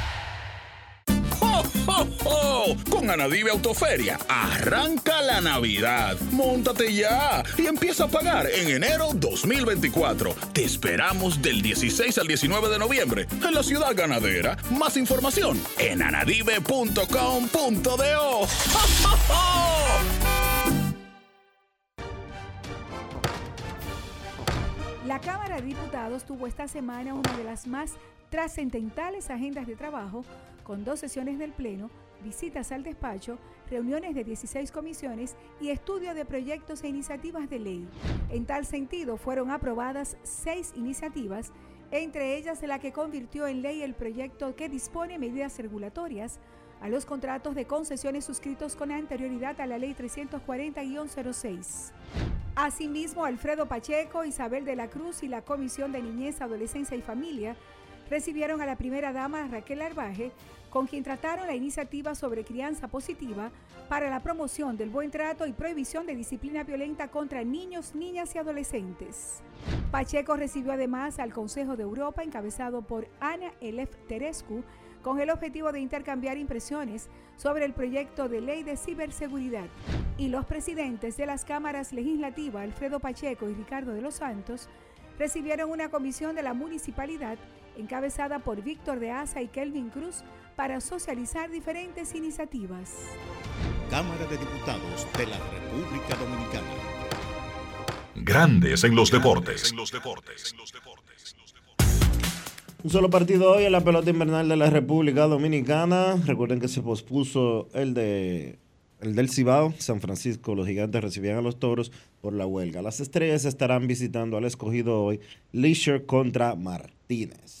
¡Ho, ho, ho! Con Anadive Autoferia, arranca la Navidad. Móntate ya y empieza a pagar en enero 2024. Te esperamos del 16 al 19 de noviembre en la ciudad ganadera. Más información en anadive.com.do. ¡Ho, ho, ho! La Cámara de Diputados tuvo esta semana una de las más trascendentales agendas de trabajo, con dos sesiones del Pleno, visitas al despacho, reuniones de 16 comisiones y estudio de proyectos e iniciativas de ley. En tal sentido, fueron aprobadas seis iniciativas, entre ellas la que convirtió en ley el proyecto que dispone medidas regulatorias a los contratos de concesiones suscritos con anterioridad a la Ley 340-06. Asimismo, Alfredo Pacheco, Isabel de la Cruz y la Comisión de Niñez, Adolescencia y Familia recibieron a la primera dama Raquel Arbaje, con quien trataron la iniciativa sobre crianza positiva para la promoción del buen trato y prohibición de disciplina violenta contra niños, niñas y adolescentes. Pacheco recibió además al Consejo de Europa, encabezado por Ana Elef Terescu, con el objetivo de intercambiar impresiones sobre el proyecto de ley de ciberseguridad. Y los presidentes de las cámaras legislativas, Alfredo Pacheco y Ricardo de los Santos, recibieron una comisión de la municipalidad encabezada por Víctor de Asa y Kelvin Cruz para socializar diferentes iniciativas. Cámara de Diputados de la República Dominicana. Grandes en los deportes. Un solo partido hoy en la pelota invernal de la República Dominicana. Recuerden que se pospuso el de el del Cibao, San Francisco, los gigantes recibían a los toros por la huelga. Las estrellas estarán visitando al escogido hoy, Leisure contra Martínez.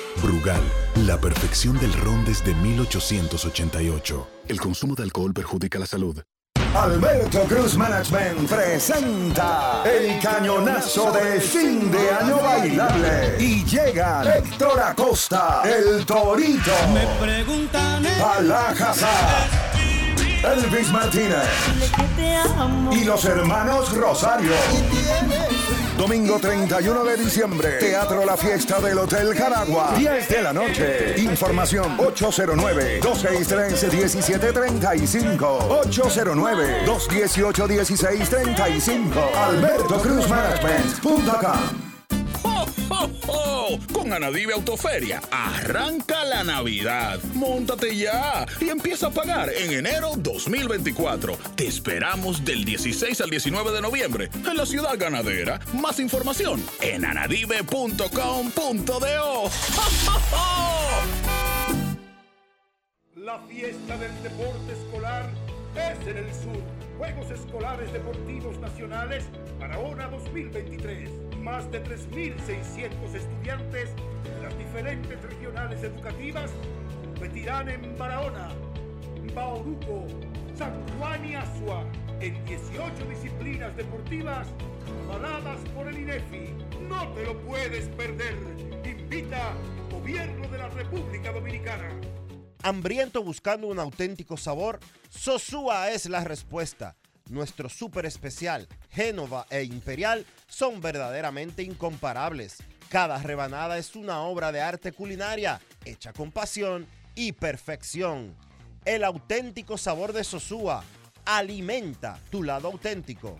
Brugal, la perfección del ron desde 1888. El consumo de alcohol perjudica la salud. Alberto Cruz Management presenta el cañonazo de fin de año bailable. Y llega Héctor Acosta, el Torito. Me preguntan. Alajazá. Elvis Martínez. Y los hermanos Rosario. Domingo 31 de diciembre, Teatro La Fiesta del Hotel Jaragua, 10 de la noche. Información 809-263-1735. 809-218-1635. Alberto Cruz Management.com. Con Anadive Autoferia, arranca la Navidad. Móntate ya y empieza a pagar en enero 2024. Te esperamos del 16 al 19 de noviembre en la ciudad ganadera. Más información en anadive.com.do. La fiesta del deporte escolar es en el sur. Juegos Escolares Deportivos Nacionales Barahona 2023. Más de 3.600 estudiantes de las diferentes regionales educativas competirán en Barahona, Bauruco, San Juan y Asua en 18 disciplinas deportivas avaladas por el INEFI. No te lo puedes perder. Invita Gobierno de la República Dominicana. Hambriento buscando un auténtico sabor, Sosúa es la respuesta. Nuestro súper especial, Génova e Imperial, son verdaderamente incomparables. Cada rebanada es una obra de arte culinaria, hecha con pasión y perfección. El auténtico sabor de Sosúa alimenta tu lado auténtico.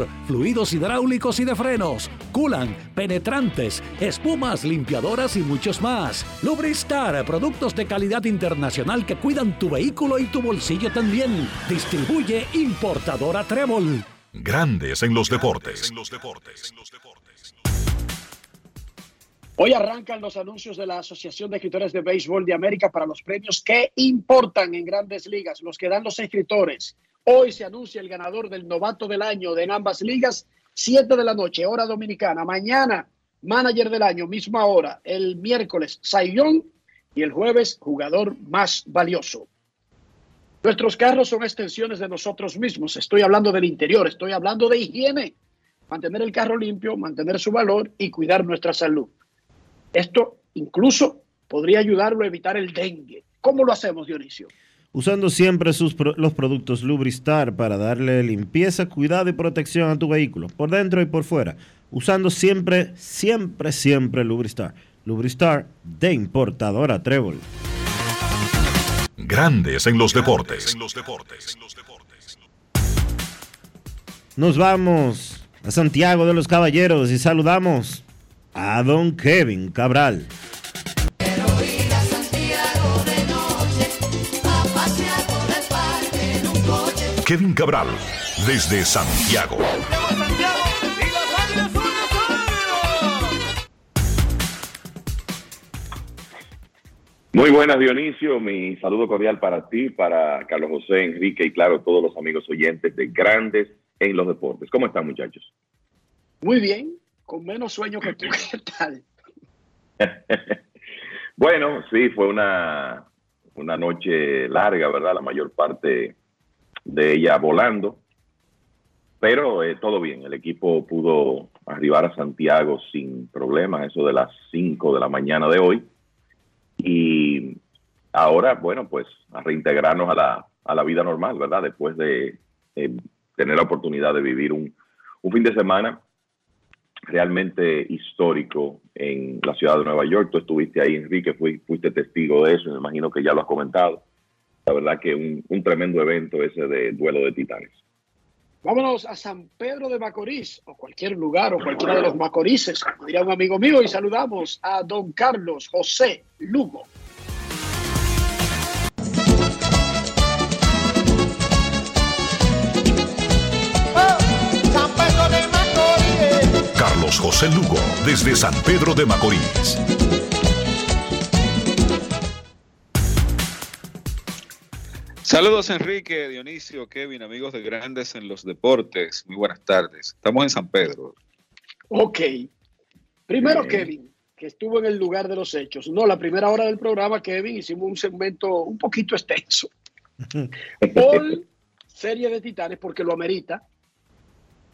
fluidos hidráulicos y de frenos, culan, penetrantes, espumas, limpiadoras y muchos más. Lubristar, productos de calidad internacional que cuidan tu vehículo y tu bolsillo también. Distribuye importadora Trébol. Grandes en los deportes. Hoy arrancan los anuncios de la Asociación de Escritores de Béisbol de América para los premios que importan en grandes ligas, los que dan los escritores. Hoy se anuncia el ganador del novato del año de en ambas ligas, 7 de la noche, hora dominicana. Mañana, manager del año, misma hora. El miércoles, Sayón. Y el jueves, jugador más valioso. Nuestros carros son extensiones de nosotros mismos. Estoy hablando del interior, estoy hablando de higiene. Mantener el carro limpio, mantener su valor y cuidar nuestra salud. Esto incluso podría ayudarlo a evitar el dengue. ¿Cómo lo hacemos, Dionisio? Usando siempre sus pro- los productos Lubristar para darle limpieza, cuidado y protección a tu vehículo, por dentro y por fuera. Usando siempre, siempre, siempre Lubristar. Lubristar de importadora Trébol. Grandes en los deportes. Nos vamos a Santiago de los Caballeros y saludamos a don Kevin Cabral. Kevin Cabral, desde Santiago. Muy buenas, Dionisio. Mi saludo cordial para ti, para Carlos José, Enrique y, claro, todos los amigos oyentes de Grandes en los Deportes. ¿Cómo están, muchachos? Muy bien, con menos sueño que tú. ¿Qué tal? bueno, sí, fue una, una noche larga, ¿verdad? La mayor parte de ella volando. Pero eh, todo bien, el equipo pudo arribar a Santiago sin problemas, eso de las 5 de la mañana de hoy. Y ahora, bueno, pues a reintegrarnos a la, a la vida normal, ¿verdad? Después de eh, tener la oportunidad de vivir un, un fin de semana realmente histórico en la ciudad de Nueva York. Tú estuviste ahí, Enrique, fuiste testigo de eso, me imagino que ya lo has comentado. La verdad que un, un tremendo evento ese de duelo de titanes. Vámonos a San Pedro de Macorís, o cualquier lugar, o cualquiera de los Macorices, como diría un amigo mío, y saludamos a don Carlos José Lugo. San Pedro de Macorís. Carlos José Lugo, desde San Pedro de Macorís. Saludos Enrique, Dionisio, Kevin, amigos de Grandes en los Deportes. Muy buenas tardes. Estamos en San Pedro. Ok. Primero, Kevin, que estuvo en el lugar de los hechos. No, la primera hora del programa, Kevin, hicimos un segmento un poquito extenso. Por serie de titanes, porque lo amerita.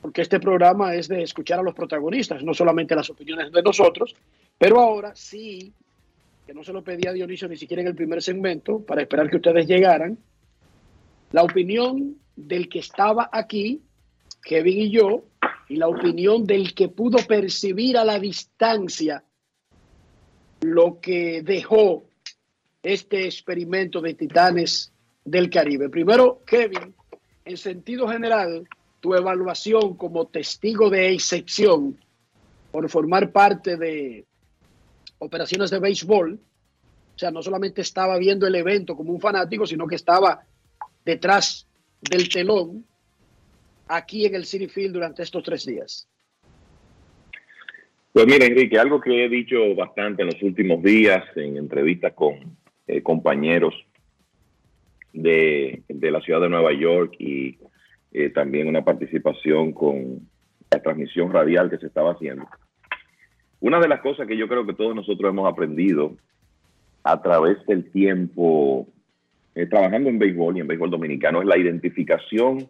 Porque este programa es de escuchar a los protagonistas, no solamente las opiniones de nosotros. Pero ahora sí, que no se lo pedía a Dionisio ni siquiera en el primer segmento, para esperar que ustedes llegaran. La opinión del que estaba aquí, Kevin y yo, y la opinión del que pudo percibir a la distancia lo que dejó este experimento de titanes del Caribe. Primero, Kevin, en sentido general, tu evaluación como testigo de excepción por formar parte de operaciones de béisbol, o sea, no solamente estaba viendo el evento como un fanático, sino que estaba detrás del telón aquí en el City Field durante estos tres días? Pues mira, Enrique, algo que he dicho bastante en los últimos días en entrevistas con eh, compañeros de, la ciudad de Nueva York y eh, también una participación con la transmisión radial que se estaba haciendo. Una de las cosas que yo creo que todos nosotros hemos aprendido a través del tiempo eh, trabajando en béisbol y en béisbol dominicano es la identificación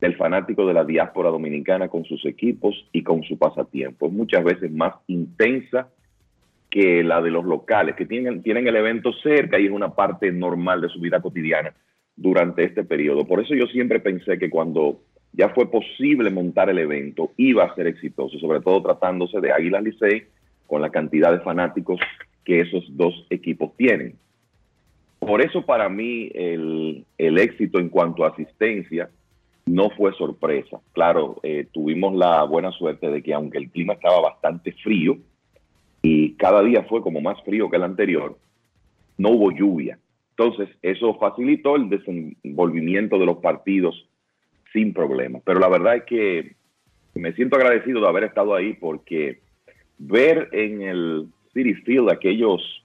del fanático de la diáspora dominicana con sus equipos y con su pasatiempo. Es muchas veces más intensa que la de los locales, que tienen, tienen el evento cerca y es una parte normal de su vida cotidiana durante este periodo. Por eso yo siempre pensé que cuando ya fue posible montar el evento, iba a ser exitoso, sobre todo tratándose de Águilas Licey, con la cantidad de fanáticos que esos dos equipos tienen. Por eso para mí el, éxito en cuanto a asistencia no fue sorpresa. Claro, eh, tuvimos la buena suerte de que aunque el clima estaba bastante frío y cada día fue como más frío que el anterior, no hubo lluvia. Entonces, eso facilitó el desenvolvimiento de los partidos sin problemas. Pero la verdad es que me siento agradecido de haber estado ahí porque ver en el City Field aquellos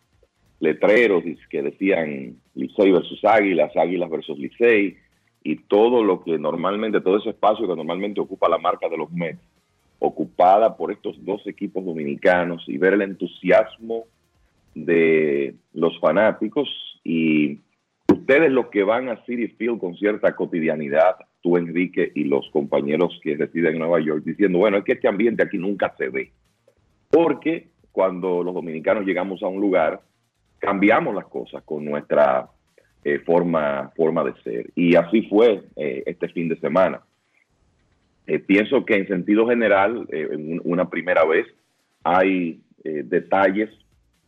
letreros que decían Licey versus Águilas, Águilas versus Licey, y todo lo que normalmente, todo ese espacio que normalmente ocupa la marca de los Mets, ocupada por estos dos equipos dominicanos, y ver el entusiasmo de los fanáticos y ustedes los que van a City Field con cierta cotidianidad, tú Enrique y los compañeros que residen en Nueva York, diciendo, bueno, es que este ambiente aquí nunca se ve, porque cuando los dominicanos llegamos a un lugar, cambiamos las cosas con nuestra eh, forma, forma de ser. Y así fue eh, este fin de semana. Eh, pienso que en sentido general, en una primera vez, hay detalles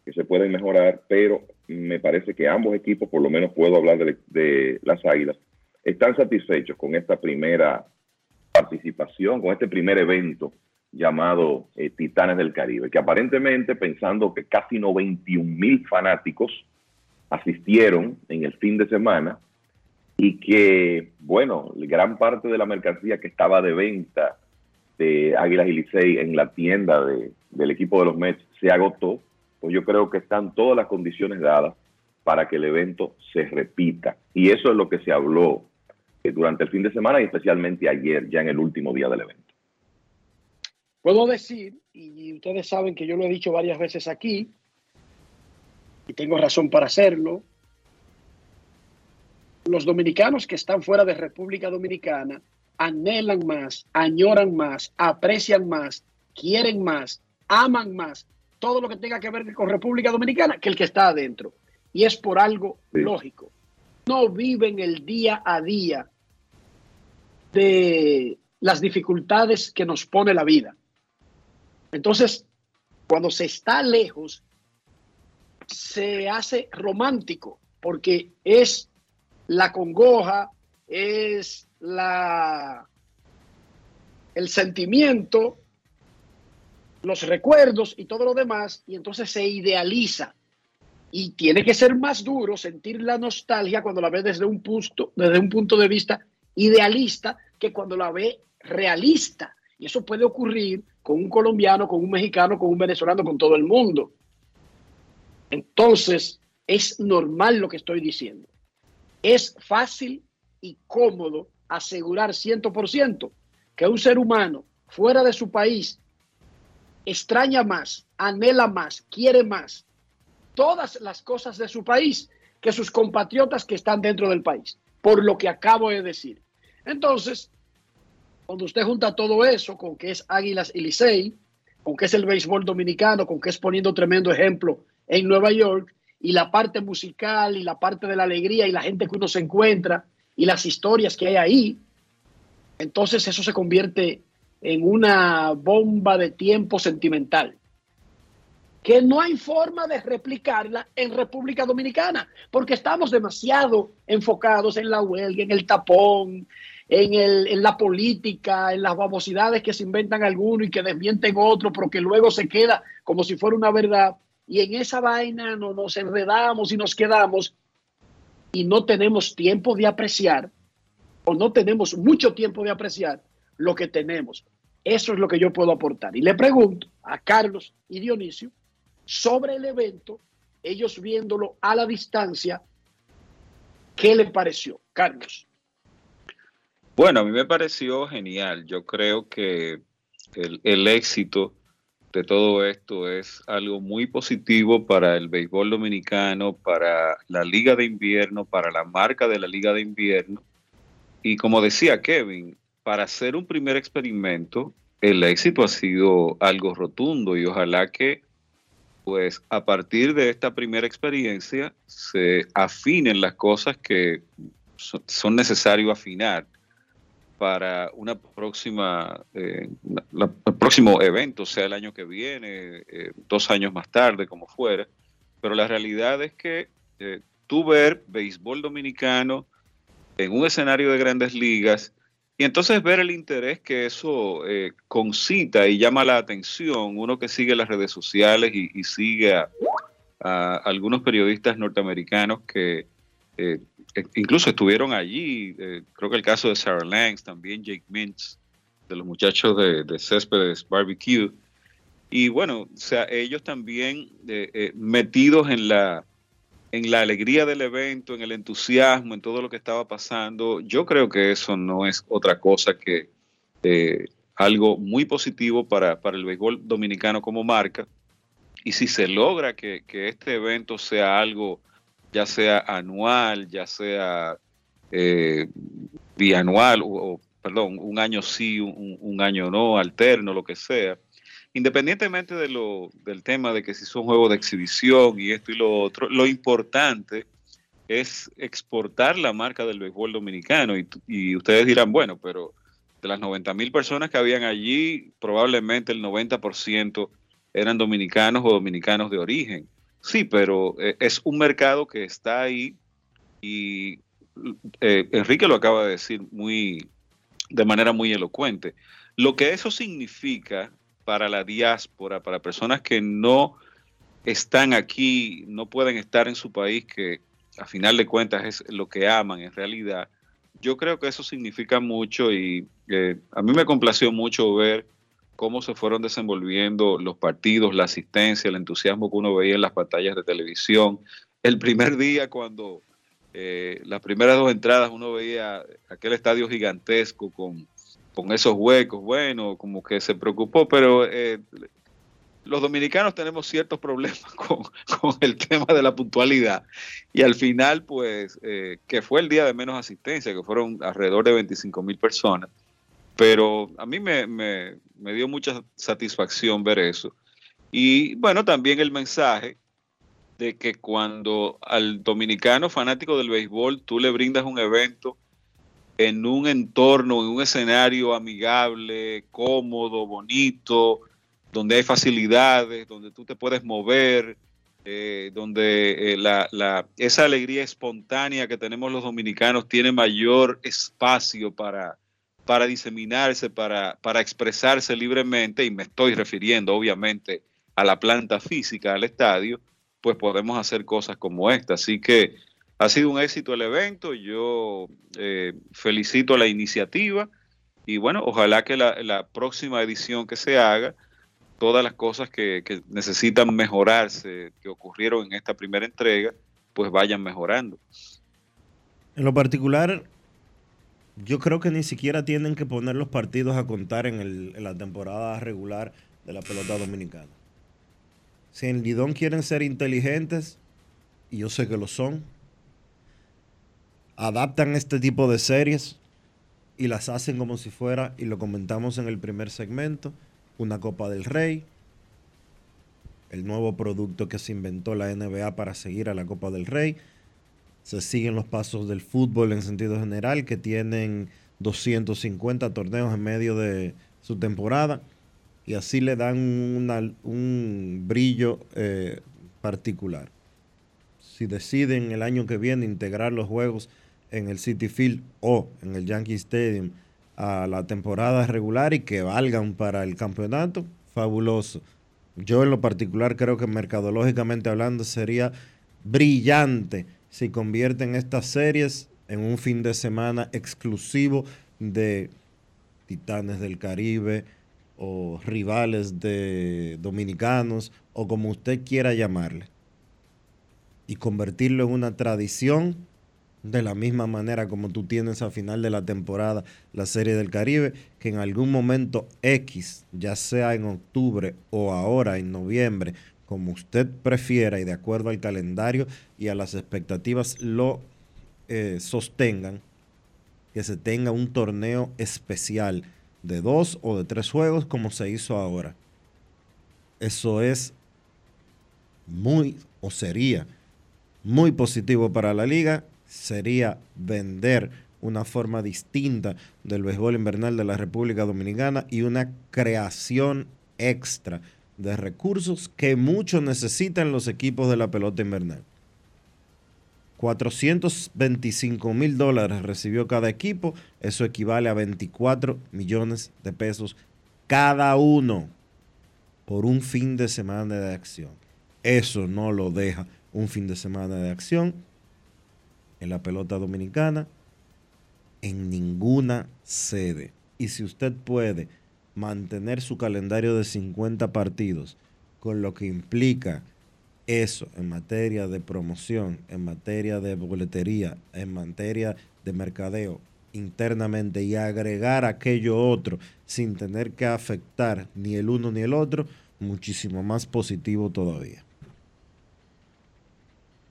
que se pueden mejorar, pero me parece que ambos equipos, por lo menos puedo hablar de, de las Águilas, están satisfechos con esta primera participación, con este primer evento llamado Titanes del Caribe, que aparentemente pensando que casi 91 mil fanáticos asistieron en el fin de semana y que, bueno, gran parte de la mercancía que estaba de venta de Águilas y Licey en la tienda de, del equipo de los Mets se agotó, pues yo creo que están todas las condiciones dadas para que el evento se repita. Y eso es lo que se habló eh, durante el fin de semana y especialmente ayer, ya en el último día del evento. Puedo decir, y ustedes saben que yo lo he dicho varias veces aquí, y tengo razón para hacerlo, los dominicanos que están fuera de República Dominicana anhelan más, añoran más, aprecian más, quieren más, aman más todo lo que tenga que ver con República Dominicana que el que está adentro. Y es por algo lógico. No viven el día a día de las dificultades que nos pone la vida. Entonces, cuando se está lejos, se hace romántico porque es la congoja, es la el sentimiento, los recuerdos y todo lo demás, y entonces se idealiza. Y tiene que ser más duro sentir la nostalgia cuando la ve desde un punto, desde un punto de vista idealista que cuando la ve realista. Y eso puede ocurrir con un colombiano, con un mexicano, con un venezolano, con todo el mundo. Entonces, es normal lo que estoy diciendo. Es fácil y cómodo asegurar 100% que un ser humano fuera de su país extraña más, anhela más, quiere más todas las cosas de su país que sus compatriotas que están dentro del país, por lo que acabo de decir. Entonces, cuando usted junta todo eso con que es Águilas y Licey, con que es el béisbol dominicano, con que es poniendo tremendo ejemplo en Nueva York, y la parte musical y la parte de la alegría y la gente que uno se encuentra y las historias que hay ahí, entonces eso se convierte en una bomba de tiempo sentimental que no hay forma de replicarla en República Dominicana, porque estamos demasiado enfocados en la huelga, en el tapón, en, el, en la política, en las babosidades que se inventan algunos y que desmienten otros, pero que luego se queda como si fuera una verdad. Y en esa vaina no, nos enredamos y nos quedamos y no tenemos tiempo de apreciar, o no tenemos mucho tiempo de apreciar lo que tenemos. Eso es lo que yo puedo aportar. Y le pregunto a Carlos y Dionisio sobre el evento, ellos viéndolo a la distancia, ¿qué le pareció? Carlos. Bueno, a mí me pareció genial. Yo creo que el, el éxito de todo esto es algo muy positivo para el béisbol dominicano, para la liga de invierno, para la marca de la liga de invierno. Y como decía Kevin, para hacer un primer experimento, el éxito ha sido algo rotundo y ojalá que pues a partir de esta primera experiencia se afinen las cosas que son necesarios afinar para una próxima, eh, próximo evento, sea el año que viene, eh, dos años más tarde, como fuera. Pero la realidad es que eh, tú ver béisbol dominicano en un escenario de grandes ligas y entonces ver el interés que eso eh, concita y llama la atención, uno que sigue las redes sociales y, sigue a, a, algunos periodistas norteamericanos que eh, incluso estuvieron allí, eh, creo que el caso de Sarah Langs, también Jake Mintz, de los muchachos de, de Céspedes Barbecue, y bueno, o sea, ellos también eh, eh, metidos en la en la alegría del evento, en el entusiasmo, en todo lo que estaba pasando, yo creo que eso no es otra cosa que eh, algo muy positivo para, para, el béisbol dominicano como marca. Y si se logra que, que este evento sea algo, ya sea anual, ya sea eh, bianual, o, perdón, un año sí, un, un año no, alterno, lo que sea, independientemente de lo, del tema de que si son juegos de exhibición y esto y lo otro, lo importante es exportar la marca del béisbol dominicano. Y, y ustedes dirán, bueno, pero de las 90 mil personas que habían allí, probablemente el 90% eran dominicanos o dominicanos de origen. Sí, pero eh, es un mercado que está ahí y eh, Enrique lo acaba de decir muy de manera muy elocuente. Lo que eso significa para la diáspora, para personas que no están aquí, no pueden estar en su país, que a final de cuentas es lo que aman en realidad, yo creo que eso significa mucho y eh, a mí me complació mucho ver cómo se fueron desenvolviendo los partidos, la asistencia, el entusiasmo que uno veía en las pantallas de televisión, el primer día cuando eh, las primeras dos entradas uno veía aquel estadio gigantesco con, con esos huecos, bueno, como que se preocupó, pero eh, los dominicanos tenemos ciertos problemas con, con, el tema de la puntualidad. Y al final, pues, eh, que fue el día de menos asistencia, que fueron alrededor de 25 mil personas, pero a mí me, me, me dio mucha satisfacción ver eso. Y bueno, también el mensaje de que cuando al dominicano fanático del béisbol tú le brindas un evento en un entorno, en un escenario amigable, cómodo, bonito, donde hay facilidades, donde tú te puedes mover, eh, donde eh, la, la, esa alegría espontánea que tenemos los dominicanos tiene mayor espacio para, para diseminarse, para, para expresarse libremente, y me estoy refiriendo obviamente a la planta física, al estadio, pues podemos hacer cosas como esta. Así que ha sido un éxito el evento, yo eh, felicito la iniciativa y bueno, ojalá que la, la, próxima edición que se haga, todas las cosas que, que necesitan mejorarse, que ocurrieron en esta primera entrega, pues vayan mejorando. En lo particular, yo creo que ni siquiera tienen que poner los partidos a contar en, la temporada regular de la pelota dominicana. Si en Lidón quieren ser inteligentes, y yo sé que lo son, adaptan este tipo de series y las hacen como si fuera, y lo comentamos en el primer segmento, una Copa del Rey, el nuevo producto que se inventó la NBA para seguir a la Copa del Rey. Se siguen los pasos del fútbol en sentido general, que tienen 250 torneos en medio de su temporada y así le dan un brillo eh, particular. Si deciden el año que viene integrar los juegos en el City Field o en el Yankee Stadium a la temporada regular y que valgan para el campeonato, fabuloso. Yo en lo particular creo que mercadológicamente hablando sería brillante si convierten estas series en un fin de semana exclusivo de Titanes del Caribe, o rivales de dominicanos o como usted quiera llamarle y convertirlo en una tradición de la misma manera como tú tienes a final de la temporada la Serie del Caribe, que en algún momento X, ya sea en octubre o ahora en noviembre, como usted prefiera y de acuerdo al calendario y a las expectativas lo eh, sostengan, que se tenga un torneo especial de dos o de tres juegos como se hizo ahora. Eso es muy o sería muy positivo para la liga. Sería vender una forma distinta del béisbol invernal de la República Dominicana y una creación extra de recursos que mucho necesitan los equipos de la pelota invernal. 425 mil dólares recibió cada equipo, eso equivale a 24 millones de pesos cada uno por un fin de semana de acción. Eso no lo deja un fin de semana de acción en la pelota dominicana en ninguna sede. Y si usted puede mantener su calendario de 50 partidos, con lo que implica eso en materia de promoción, en materia de boletería, en materia de mercadeo internamente y agregar aquello otro sin tener que afectar ni el uno ni el otro, muchísimo más positivo todavía.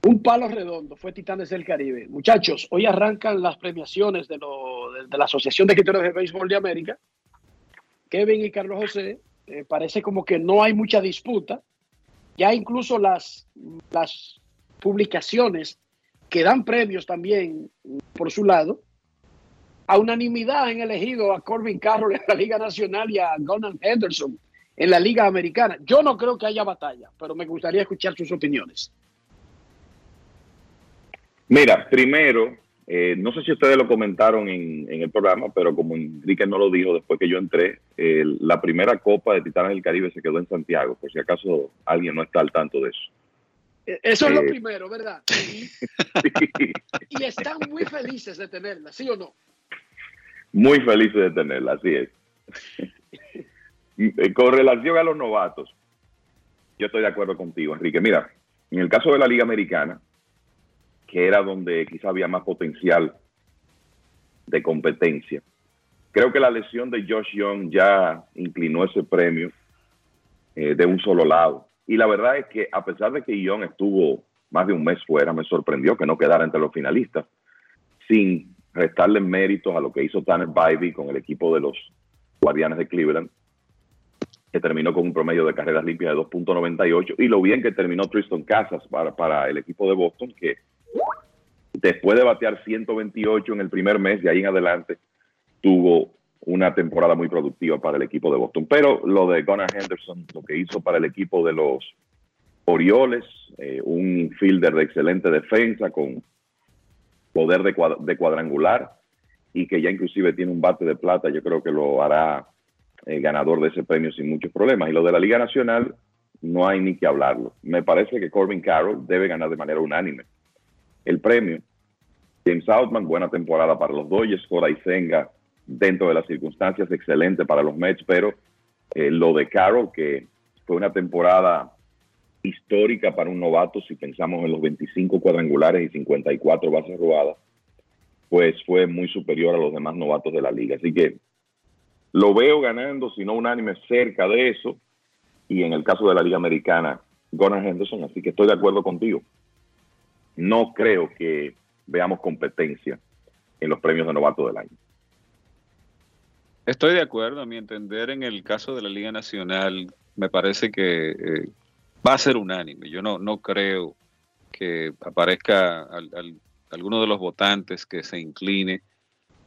Un palo redondo fue Titanes del Caribe. Muchachos, hoy arrancan las premiaciones de, lo, de, de la Asociación de Escritores de Béisbol de América. Kevin y Carlos José, eh, parece como que no hay mucha disputa ya incluso las, las publicaciones que dan premios también por su lado, a unanimidad han elegido a Corbin Carroll en la Liga Nacional y a Gunnar Henderson en la Liga Americana. Yo no creo que haya batalla, pero me gustaría escuchar sus opiniones. Mira, primero, eh, no sé si ustedes lo comentaron en, en, el programa, pero como Enrique no lo dijo después que yo entré, eh, la primera Copa de Titanes del Caribe se quedó en Santiago, por si acaso alguien no está al tanto de eso. Eh, eso es lo primero, ¿verdad? Y, y, están muy felices de tenerla, ¿sí o no? Muy felices de tenerla, así es. Con relación a los novatos, yo estoy de acuerdo contigo, Enrique. Mira, en el caso de la Liga Americana, que era donde quizá había más potencial de competencia. Creo que la lesión de Josh Young ya inclinó ese premio eh, de un solo lado. Y la verdad es que a pesar de que Young estuvo más de un mes fuera, me sorprendió que no quedara entre los finalistas, sin restarle méritos a lo que hizo Tanner Bybee con el equipo de los Guardianes de Cleveland, que terminó con un promedio de carreras limpias de 2.98, y lo bien que terminó Tristan Casas para, para el equipo de Boston, que después de batear 128 en el primer mes, de ahí en adelante, tuvo una temporada muy productiva para el equipo de Boston. Pero lo de Gunnar Henderson, lo que hizo para el equipo de los Orioles, eh, un fielder de excelente defensa con poder de, de cuadrangular y que ya inclusive tiene un bate de plata, yo creo que lo hará eh, ganador de ese premio sin muchos problemas. Y lo de la Liga Nacional, no hay ni que hablarlo. Me parece que Corbin Carroll debe ganar de manera unánime el premio. James Outman, buena temporada para los Dodgers. Cora Senga, dentro de las circunstancias, excelente para los Mets, pero eh, lo de Carroll, que fue una temporada histórica para un novato, si pensamos en los 25 cuadrangulares y 54 bases robadas, pues fue muy superior a los demás novatos de la liga. Así que lo veo ganando, si no unánime, cerca de eso. Y en el caso de la Liga Americana, Gunnar Henderson. Así que estoy de acuerdo contigo. No creo que veamos competencia en los premios de novato del año. Estoy de acuerdo, a mi entender, en el caso de la Liga Nacional, me parece que eh, va a ser unánime. Yo no, no creo que aparezca al- al- alguno de los votantes que se incline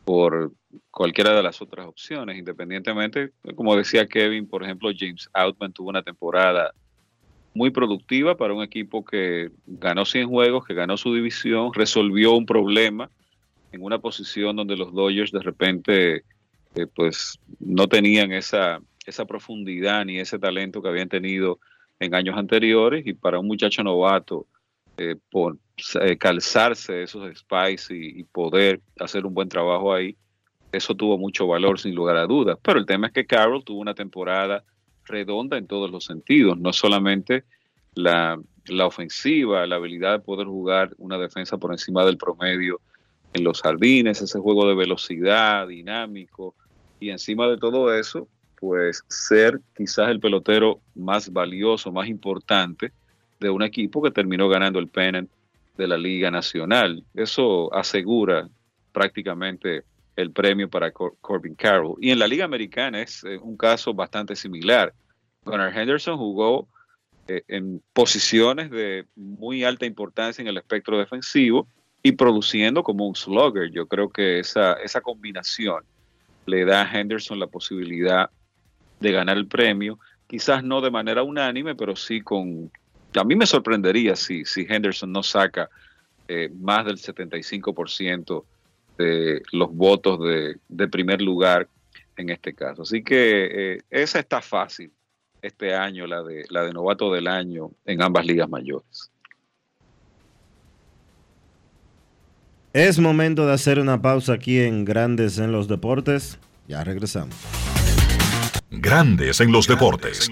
por cualquiera de las otras opciones, independientemente, como decía Kevin, por ejemplo, James Outman tuvo una temporada muy productiva para un equipo que ganó 100 juegos, que ganó su división, resolvió un problema en una posición donde los Dodgers de repente eh, pues no tenían esa, esa profundidad ni ese talento que habían tenido en años anteriores y para un muchacho novato eh, por eh, calzarse esos spies y, y poder hacer un buen trabajo ahí, eso tuvo mucho valor sin lugar a dudas. Pero el tema es que Carroll tuvo una temporada redonda en todos los sentidos, no solamente la, la ofensiva, la habilidad de poder jugar una defensa por encima del promedio en los jardines, ese juego de velocidad, dinámico, y encima de todo eso, pues ser quizás el pelotero más valioso, más importante de un equipo que terminó ganando el pennant de la Liga Nacional. Eso asegura prácticamente el premio para Cor- Corbin Carroll. Y en la Liga Americana es eh, un caso bastante similar. Gunnar Henderson jugó eh, en posiciones de muy alta importancia en el espectro defensivo y produciendo como un slugger. Yo creo que esa, esa combinación le da a Henderson la posibilidad de ganar el premio, quizás no de manera unánime, pero sí con... A mí me sorprendería si, si Henderson no saca eh, más del 75% de los votos de, de primer lugar en este caso. Así que eh, esa está fácil este año, la de, la de novato del año en ambas ligas mayores. Es momento de hacer una pausa aquí en Grandes en los Deportes. Ya regresamos. Grandes en los deportes. Y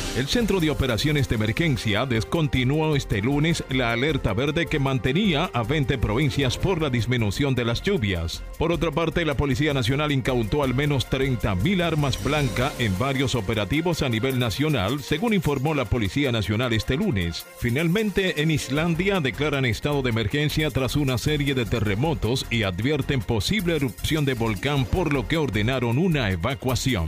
El Centro de Operaciones de Emergencia descontinuó este lunes la alerta verde que mantenía a 20 provincias por la disminución de las lluvias. Por otra parte, la Policía Nacional incautó al menos 30.000 armas blancas en varios operativos a nivel nacional, según informó la Policía Nacional este lunes. Finalmente, en Islandia declaran estado de emergencia tras una serie de terremotos y advierten posible erupción de volcán, por lo que ordenaron una evacuación.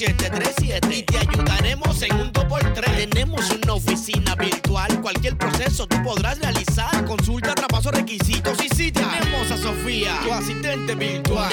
737 y te ayudaremos en un 2x3. Tenemos una oficina virtual, cualquier proceso tú podrás realizar. Consulta, traspaso, requisitos y si tenemos a Sofía, tu asistente virtual.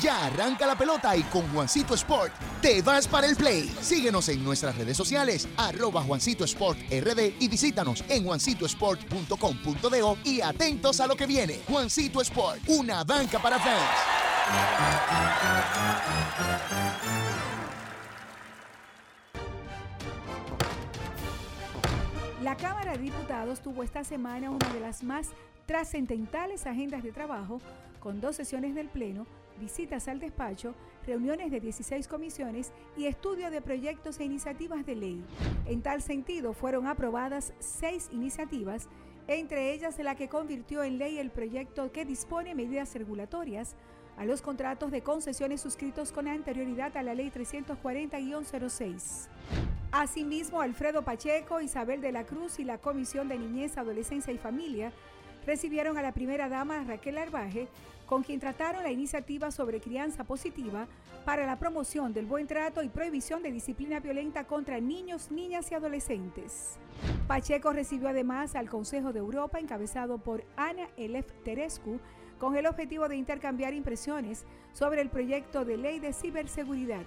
Ya arranca la pelota y con Juancito Sport te vas para el play. Síguenos en nuestras redes sociales, arroba Juancito Sport RD y visítanos en juancitosport.com.de y atentos a lo que viene. Juancito Sport, una banca para fans. La Cámara de Diputados tuvo esta semana una de las más trascendentales agendas de trabajo, con dos sesiones del Pleno, visitas al despacho, reuniones de 16 comisiones y estudio de proyectos e iniciativas de ley. En tal sentido, fueron aprobadas seis iniciativas, entre ellas la que convirtió en ley el proyecto que dispone medidas regulatorias a los contratos de concesiones suscritos con anterioridad a la Ley 340-06. Asimismo, Alfredo Pacheco, Isabel de la Cruz y la Comisión de Niñez, Adolescencia y Familia recibieron a la primera dama Raquel Arbaje, con quien trataron la iniciativa sobre crianza positiva para la promoción del buen trato y prohibición de disciplina violenta contra niños, niñas y adolescentes. Pacheco recibió además al Consejo de Europa, encabezado por Ana Elef Terescu, con el objetivo de intercambiar impresiones sobre el proyecto de ley de ciberseguridad.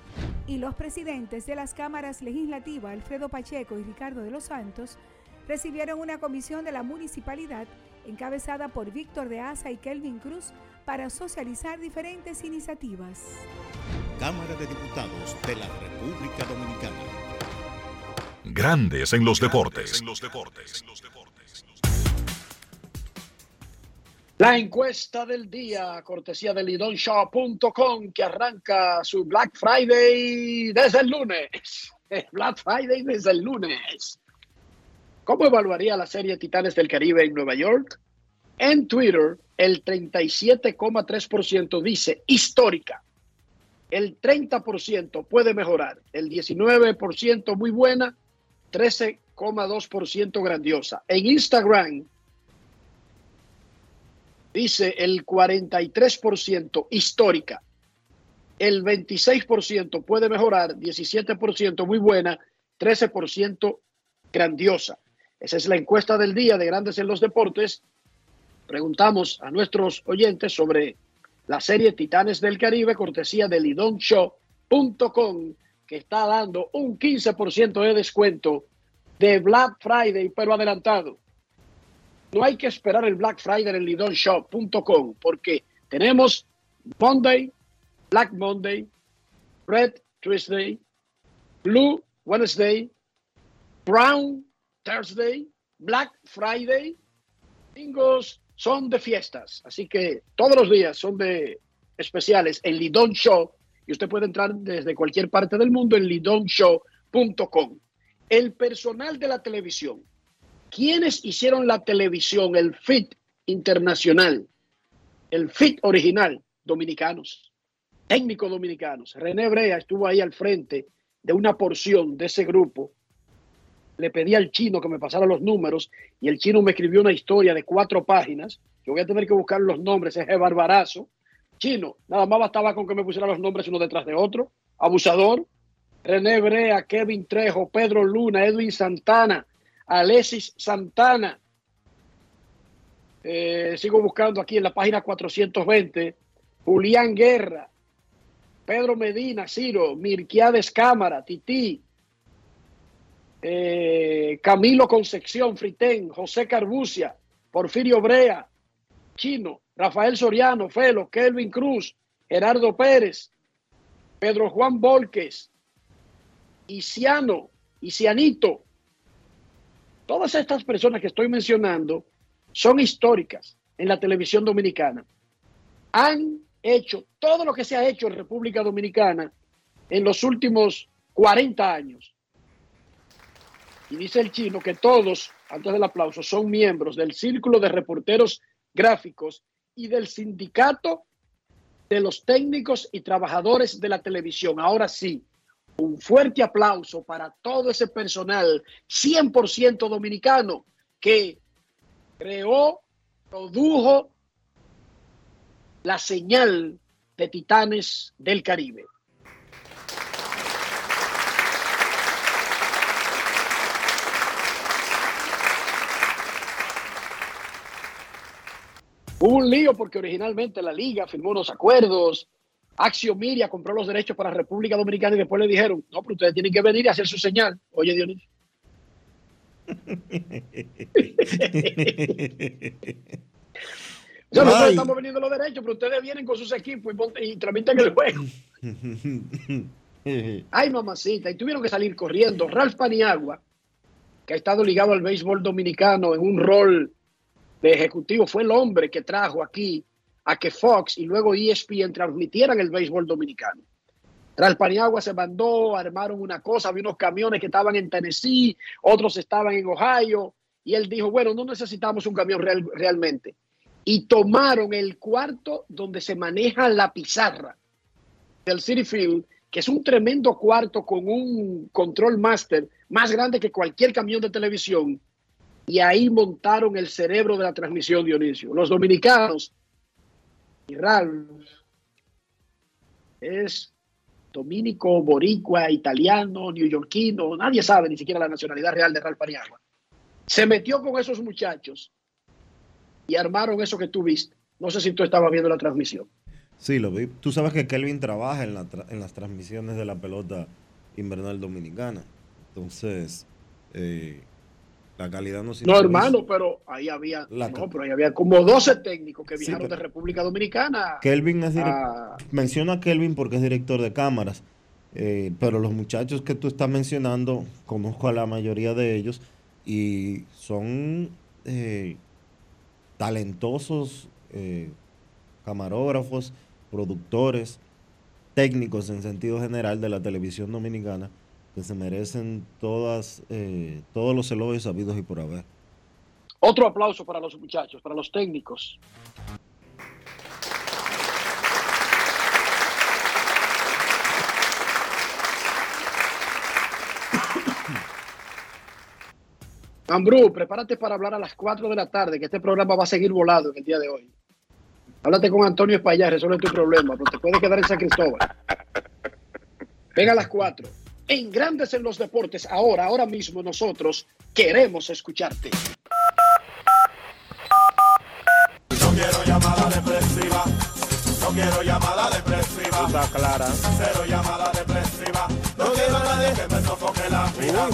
Y los presidentes de las cámaras legislativas, Alfredo Pacheco y Ricardo de los Santos, recibieron una comisión de la municipalidad encabezada por Víctor de Asa y Kelvin Cruz para socializar diferentes iniciativas. Cámara de Diputados de la República Dominicana. Grandes en los deportes. En los deportes. La encuesta del día, cortesía de lidonshaw.com, que arranca su Black Friday desde el lunes. Black Friday desde el lunes. ¿Cómo evaluaría la serie Titanes del Caribe en Nueva York? En Twitter, el 37,3% dice histórica. El 30% puede mejorar. El 19% muy buena. 13,2% grandiosa. En Instagram, dice el 43% histórica, el 26% puede mejorar, 17% muy buena, 13% grandiosa. Esa es la encuesta del día de Grandes en los Deportes. Preguntamos a nuestros oyentes sobre la serie Titanes del Caribe, cortesía de lidonshow.com, que está dando un 15% de descuento de Black Friday, pero adelantado. No hay que esperar el Black Friday en lidonshop.com porque tenemos Monday, Black Monday, Red Tuesday, Blue Wednesday, Brown Thursday, Black Friday. Domingos son de fiestas, así que todos los días son de especiales en Lidon Show y usted puede entrar desde cualquier parte del mundo en lidonshow.com. El personal de la televisión ¿Quiénes hicieron la televisión, el FIT internacional, el FIT original? Dominicanos, técnicos dominicanos. René Brea estuvo ahí al frente de una porción de ese grupo. Le pedí al chino que me pasara los números y el chino me escribió una historia de cuatro páginas Yo voy a tener que buscar los nombres, ese barbarazo. Chino, nada más bastaba con que me pusiera los nombres uno detrás de otro. Abusador, René Brea, Kevin Trejo, Pedro Luna, Edwin Santana, Alexis Santana. Eh, sigo buscando aquí en la página 420. Julián Guerra, Pedro Medina, Ciro, Mirquiades Cámara, Tití, eh, Camilo Concepción, Fritén, José Carbucia, Porfirio Brea, Chino, Rafael Soriano, Felo, Kelvin Cruz, Gerardo Pérez, Pedro Juan Volques, Isiano, Isianito. Todas estas personas que estoy mencionando son históricas en la televisión dominicana. Han hecho todo lo que se ha hecho en República Dominicana en los últimos 40 años. Y dice el chino que todos, antes del aplauso, son miembros del Círculo de Reporteros Gráficos y del Sindicato de los Técnicos y Trabajadores de la Televisión. Ahora sí, un fuerte aplauso para todo ese personal 100% dominicano que creó, produjo la señal de Titanes del Caribe. Hubo un lío porque originalmente la liga firmó unos acuerdos. Axio Miria compró los derechos para República Dominicana y después le dijeron, no, pero ustedes tienen que venir y hacer su señal. Oye, Dionisio. O sea, nosotros estamos vendiendo los derechos, pero ustedes vienen con sus equipos y, y transmiten el juego. Ay, mamacita, y tuvieron que salir corriendo. Ralph Paniagua, que ha estado ligado al béisbol dominicano en un rol de ejecutivo, fue el hombre que trajo aquí a que Fox y luego ESPN transmitieran el béisbol dominicano. Ralph Paniagua se mandó, armaron una cosa, había unos camiones que estaban en Tennessee, otros estaban en Ohio, y él dijo, bueno, no necesitamos un camión real- realmente. Y tomaron el cuarto donde se maneja la pizarra del City Field, que es un tremendo cuarto con un control master más grande que cualquier camión de televisión. Y ahí montaron el cerebro de la transmisión, Dionisio. Los dominicanos y Ralph es dominico, boricua, italiano, neoyorquino, nadie sabe ni siquiera la nacionalidad real de Ralph Paniagua. Se metió con esos muchachos y armaron eso que tú viste. No sé si tú estabas viendo la transmisión. Sí, lo vi. Tú sabes que Kelvin trabaja en las transmisiones de la pelota invernal dominicana. Entonces, eh, la calidad no No, siempre es- hermano, pero ahí había, La no, pero ahí había como 12 técnicos que viajaron de República Dominicana. Kelvin es. Menciono a Kelvin porque es director de cámaras. eh, pero los muchachos que tú estás mencionando, conozco a la mayoría de ellos y son eh, talentosos eh, camarógrafos, productores, técnicos en sentido general de la televisión dominicana que se merecen todas eh, todos los elogios habidos y por haber. Otro aplauso para los muchachos, para los técnicos. Ambrú, prepárate para hablar a las 4 de la tarde, que este programa va a seguir volado en el día de hoy. Háblate con Antonio Espaillat, resuelve tu problema, pero te puedes quedar en San Cristóbal. Venga a las 4. En Grandes en los Deportes, ahora, ahora mismo nosotros queremos escucharte. No quiero llamada depresiva. No quiero llamada depresiva. Está clara. Cero llamada depresiva. No quiero a nadie que me sofoque la vida.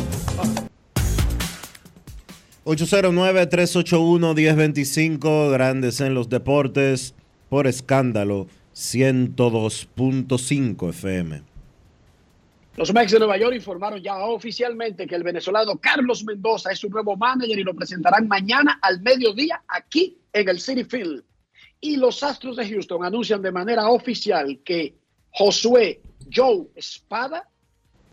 809-381-1025, Grandes en los Deportes, por escándalo 102.5 FM. Los Mex de Nueva York informaron ya oficialmente que el venezolano Carlos Mendoza es su nuevo manager y lo presentarán mañana al mediodía aquí en el City Field. Y los Astros de Houston anuncian de manera oficial que Josué Joe Espada,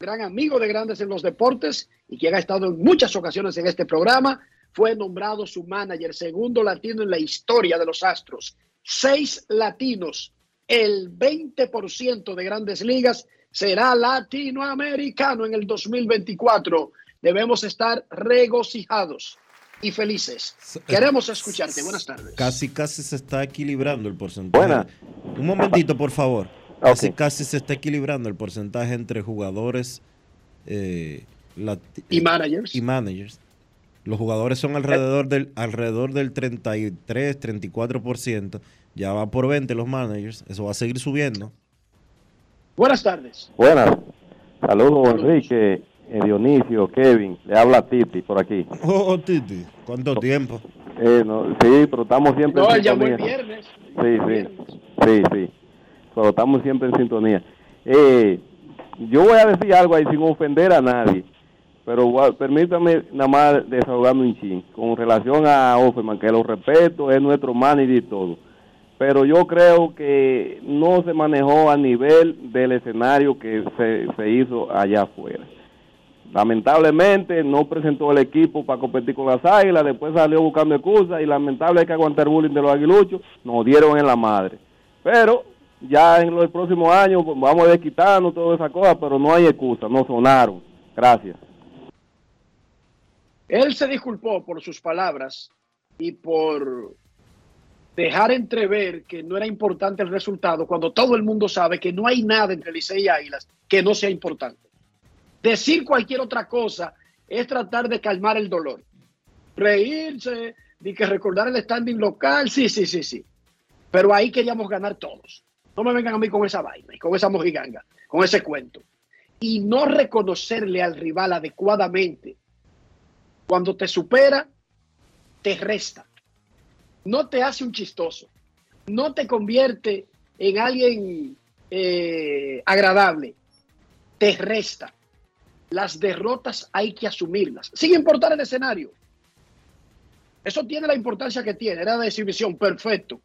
gran amigo de Grandes en los Deportes y quien ha estado en muchas ocasiones en este programa, fue nombrado su manager, segundo latino en la historia de los Astros. Seis latinos, el 20% de grandes ligas será latinoamericano en el 2024. Debemos estar regocijados. y felices. Queremos escucharte. Buenas tardes. Casi, casi se está equilibrando el porcentaje. Buena. Un momentito, por favor. Casi, casi se está equilibrando el porcentaje entre jugadores eh, Y managers. y managers. Los jugadores son alrededor del alrededor del 33, 34%. Ya va por 20 los managers. Eso va a seguir subiendo. Buenas tardes. Buenas. Saludos, Enrique, eh, Dionisio, Kevin. Le habla Titi por aquí. Oh, oh, Titi, ¿cuánto tiempo? Eh, no, sí, pero estamos siempre No, en el sintonía. viernes. Sí, sí. Sí, sí. Pero estamos siempre en sintonía. Eh, yo voy a decir algo ahí sin ofender a nadie. Pero permítame nada más desahogarme un chin. Con relación a Offerman, que lo respeto, es nuestro manager y todo. Pero yo creo que no se manejó a nivel del escenario que se, se hizo allá afuera. Lamentablemente no presentó el equipo para competir con las águilas, después salió buscando excusas y lamentable que aguantar bullying de los aguiluchos, nos dieron en la madre. Pero ya en los próximos años pues, vamos a desquitarnos todas esas cosas, pero no hay excusa, no sonaron. Gracias. Él se disculpó por sus palabras y por dejar entrever que no era importante el resultado cuando todo el mundo sabe que no hay nada entre Licey y Águilas que no sea importante. Decir cualquier otra cosa es tratar de calmar el dolor. Reírse, de que recordar el standing local, sí, sí, sí, sí. Pero ahí queríamos ganar todos. No me vengan a mí con esa vaina y con esa mojiganga, con ese cuento. Y no reconocerle al rival adecuadamente cuando te supera, te resta. No te hace un chistoso. No te convierte en alguien eh, agradable. Te resta. Las derrotas hay que asumirlas, sin importar el escenario. Eso tiene la importancia que tiene. Era de exhibición, perfecto.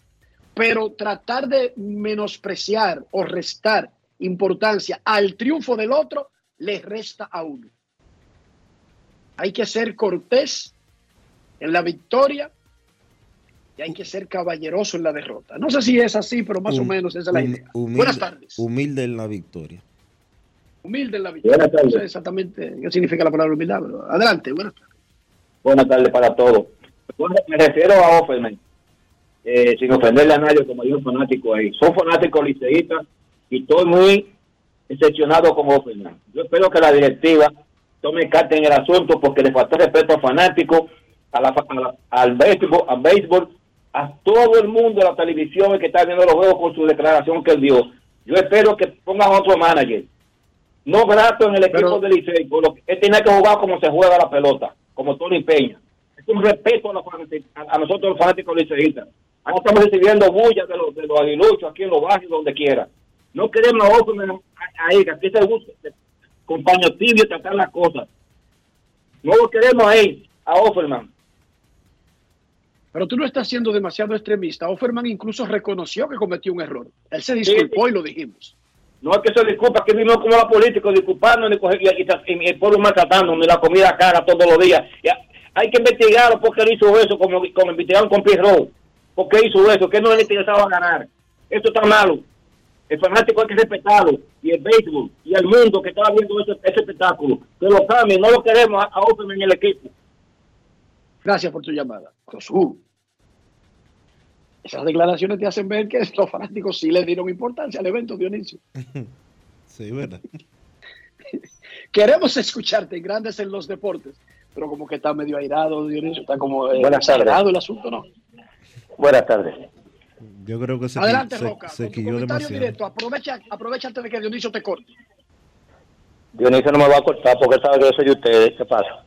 Pero tratar de menospreciar o restar importancia al triunfo del otro, le resta a uno. Hay que ser cortés en la victoria hay que ser caballeroso en la derrota. No sé si es así, pero más o menos esa es la hum- idea. humilde- Buenas tardes. Humilde en la victoria. Humilde en la victoria. No sé exactamente qué significa la palabra humildad, pero adelante. Buenas tardes. Buenas tardes para todos. Bueno, me refiero a Offerman, eh, sin ofenderle a nadie, como dijo un fanático ahí. Son fanáticos liceístas y estoy muy decepcionado con Offerman. Yo espero que la directiva tome carta en el asunto porque le faltó respeto a fanáticos, a la, a la- al, béisbol, al béisbol, a todo el mundo de la televisión que está viendo los juegos con su declaración que él dio. Yo espero que pongan otro manager. No grato en el equipo del Licey, él tiene que jugar como se juega la pelota, como Tony Peña. Es un respeto a, los a, nosotros los fanáticos liceístas. Ahora estamos recibiendo bullas de los, de los aguiluchos aquí en los barrios, donde quiera. No queremos a ahí, que aquí se gusta, con paño tibio tratar las cosas. No lo queremos ahí, a Offerman. Pero tú no estás siendo demasiado extremista. Offerman incluso reconoció que cometió un error. Él se disculpó y lo dijimos. No es que se disculpa, que vino como la política, coger- y, y- y el pueblo maltratando, ni la comida cara todos los días. Hay que investigarlo porque él hizo eso, como, como investigaron con Pierrot. ¿Por qué hizo eso? Que no le interesaba ganar. Esto está malo. El fanático hay que respetarlo. Y el béisbol y el mundo que estaba viendo ese, ese espectáculo. Que lo cambien, no lo queremos a, a Offerman en el equipo. Gracias por tu llamada. Josué. Esas declaraciones te hacen ver que los fanáticos sí le dieron importancia al evento, Dionisio. Sí, ¿verdad? Queremos escucharte en Grandes en los Deportes, pero como que está medio airado, Dionisio, está como eh, Buenas tardes. exagerado el asunto, ¿no? Buenas tardes. Yo creo que se, Adelante, se- Roca, se con tu quilló comentario demasiado. directo. Aprovecha, aprovecha antes de que Dionisio te corte. Dionisio no me va a cortar porque sabe que yo soy de ustedes. ¿Qué pasa?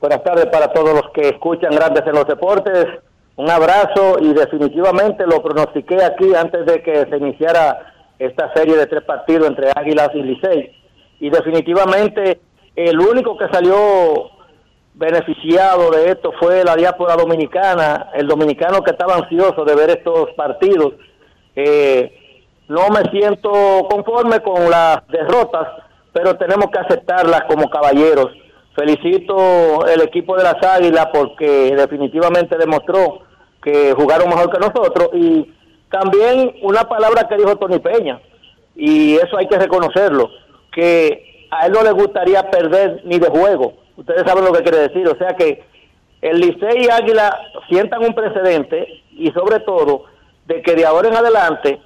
Buenas tardes para todos los que escuchan Grandes en los Deportes. Un abrazo y definitivamente lo pronostiqué aquí antes de que se iniciara esta serie de tres partidos entre Águilas y Licey. Y definitivamente el único que salió beneficiado de esto fue la diáspora dominicana, el dominicano que estaba ansioso de ver estos partidos. Eh, no me siento conforme con las derrotas, pero tenemos que aceptarlas como caballeros. Felicito el equipo de las Águilas porque definitivamente demostró que jugaron mejor que nosotros y también una palabra que dijo Tony Peña y eso hay que reconocerlo, que a él no le gustaría perder ni de juego. Ustedes saben lo que quiere decir, o sea que el Licey y Águila sientan un precedente y sobre todo de que de ahora en adelante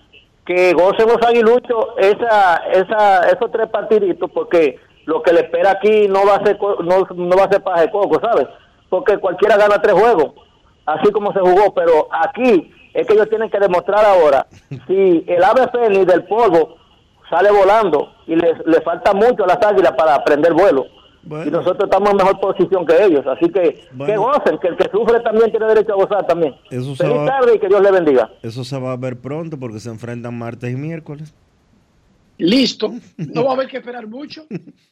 que gocen los aguiluchos esa, esa, esos tres partiditos porque lo que le espera aquí no va a ser co- no, no va a ser paja de coco, ¿sabes? Porque cualquiera gana tres juegos, así como se jugó, pero aquí es que ellos tienen que demostrar ahora si el ave fénix del polvo sale volando y le, le falta mucho a las águilas para aprender vuelo. Y nosotros estamos en mejor posición que ellos, así que que gocen, que el que sufre también tiene derecho a gozar también. Eso Feliz va- tarde y que Dios le bendiga. Eso se va a ver pronto porque se enfrentan martes y miércoles. Listo. No va a haber que esperar mucho.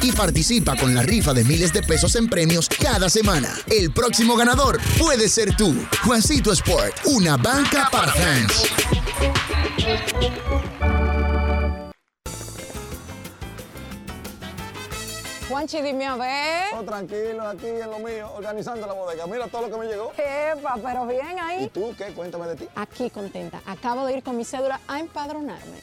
y participa con la rifa de miles de pesos en premios cada semana. El próximo ganador puede ser tú. Juancito Sport, una banca para fans. Juanchi, dime a ver. Oh, tranquilo, aquí en lo mío, organizando la bodega. Mira todo lo que me llegó. Epa, pero bien ahí. ¿Y tú qué? Cuéntame de ti. Aquí contenta. Acabo de ir con mi cédula a empadronarme.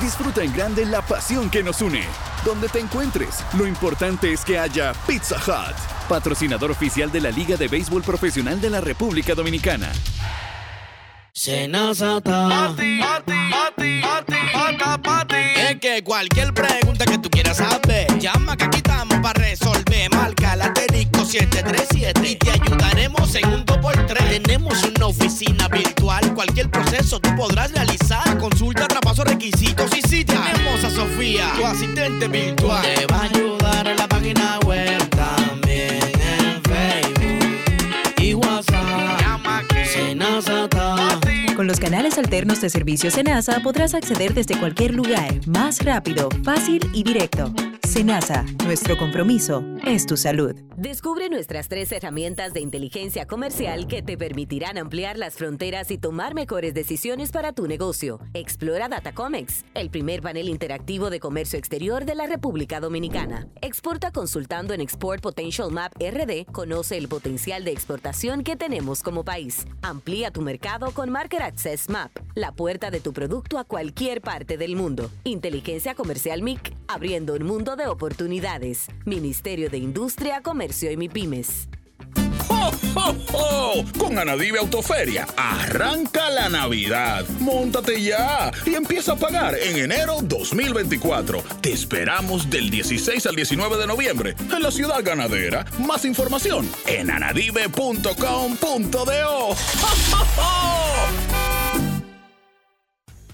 Disfruta en grande la pasión que nos une. Donde te encuentres, lo importante es que haya Pizza Hut, patrocinador oficial de la Liga de Béisbol Profesional de la República Dominicana. Senazata. Es que cualquier pregunta que tú quieras saber, llama 737 y te ayudaremos en un 2x3. Tenemos una oficina virtual, cualquier proceso tú podrás realizar. Consulta, traspaso, requisitos y si tenemos a Sofía, tu asistente virtual. Te va a ayudar Con los canales alternos de servicio Senasa podrás acceder desde cualquier lugar, más rápido, fácil y directo. Senasa, nuestro compromiso es tu salud. Descubre nuestras tres herramientas de inteligencia comercial que te permitirán ampliar las fronteras y tomar mejores decisiones para tu negocio. Explora Datacomex, el primer panel interactivo de comercio exterior de la República Dominicana. Exporta consultando en Export Potential Map RD, conoce el potencial de exportación que tenemos como país. Amplía tu mercado con Market Access Map, la puerta de tu producto a cualquier parte del mundo. Inteligencia Comercial MIC, abriendo un mundo de oportunidades. Ministerio de Industria, Comercio y MIPIMES. Con Anadive Autoferia, arranca la Navidad. Móntate ya y empieza a pagar en enero 2024. Te esperamos del 16 al 19 de noviembre en la ciudad ganadera. Más información en anadive.com.do.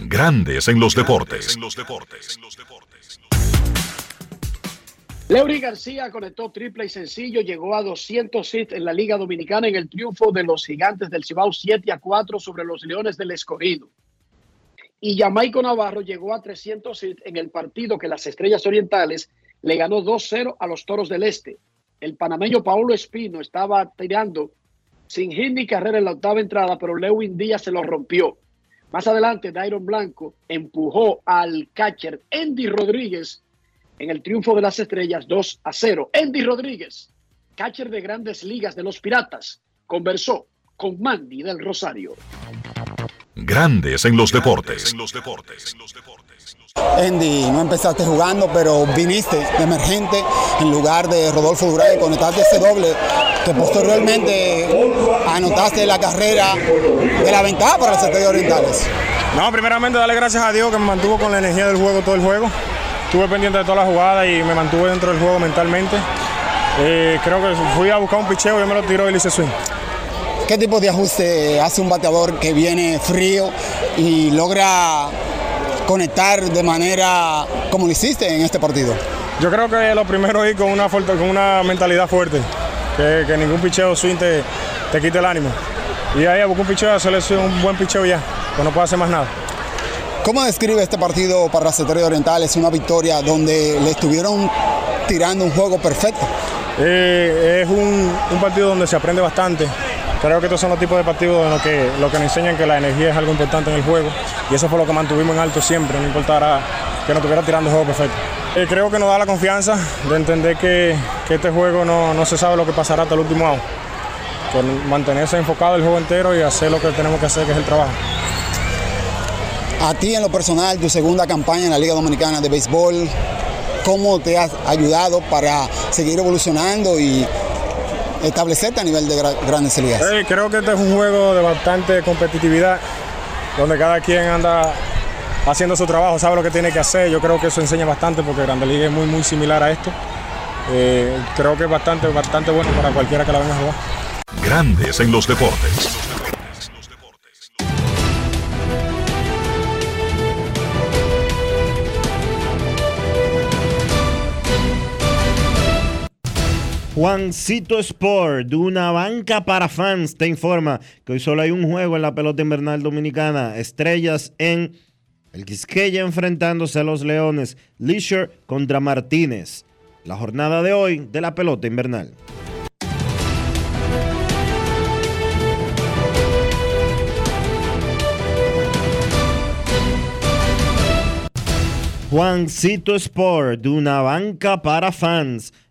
Grandes en los deportes. Leury García conectó triple y sencillo, llegó a 200 hits en la Liga Dominicana en el triunfo de los Gigantes del Cibao 7 a 4 sobre los Leones del Escogido. Y Jamaico Navarro llegó a 300 en el partido que las Estrellas Orientales le ganó 2-0 a los Toros del Este. El panameño Paulo Espino estaba tirando sin hit ni carrera en la octava entrada, pero Lewin Díaz se lo rompió. Más adelante, Dairon Blanco empujó al catcher Andy Rodríguez en el triunfo de las estrellas 2 a 0. Andy Rodríguez, catcher de grandes ligas de los Piratas, conversó con Mandy del Rosario. Grandes en los deportes. Andy, no empezaste jugando, pero viniste de emergente en lugar de Rodolfo Durán y conectaste ese doble que posteriormente anotaste la carrera de la ventaja para las estrellas orientales. No, primeramente darle gracias a Dios que me mantuvo con la energía del juego todo el juego. Estuve pendiente de todas las jugadas y me mantuve dentro del juego mentalmente. Eh, creo que fui a buscar un picheo y me lo tiró y le hice swing. ¿Qué tipo de ajuste hace un bateador que viene frío y logra conectar de manera como lo hiciste en este partido? Yo creo que lo primero es ir con una, fuerte- con una mentalidad fuerte, que, que ningún picheo swing te, te quite el ánimo. Y ahí a buscar un picheo, hacerle un buen picheo ya, pues no puedo hacer más nada. ¿Cómo describe este partido para las estrellas orientales? Una victoria donde le estuvieron tirando un juego perfecto. Eh, es un, un partido donde se aprende bastante. Creo que estos son los tipos de partidos en los que, lo que nos enseñan que la energía es algo importante en el juego. Y eso fue lo que mantuvimos en alto siempre, no importara que nos estuviera tirando el juego perfecto. Eh, creo que nos da la confianza de entender que, este juego no, no se sabe lo que pasará hasta el último out. Que mantenerse enfocado el juego entero y hacer lo que tenemos que hacer, que es el trabajo. A ti en lo personal, tu segunda campaña en la Liga Dominicana de Béisbol, ¿cómo te has ayudado para seguir evolucionando y establecerte a nivel de gra- grandes ligas? Eh, creo que este es un juego de bastante competitividad, donde cada quien anda haciendo su trabajo, sabe lo que tiene que hacer. Yo creo que eso enseña bastante porque Grande Liga es muy, muy similar a esto. Eh, creo que es bastante, bastante bueno para cualquiera que la venga a jugar. Grandes en los deportes. Juancito Sport, de una banca para fans, te informa que hoy solo hay un juego en la pelota invernal dominicana. Estrellas en el Quisqueya enfrentándose a los Leones. Leisure contra Martínez. La jornada de hoy de la pelota invernal. Juancito Sport, de una banca para fans,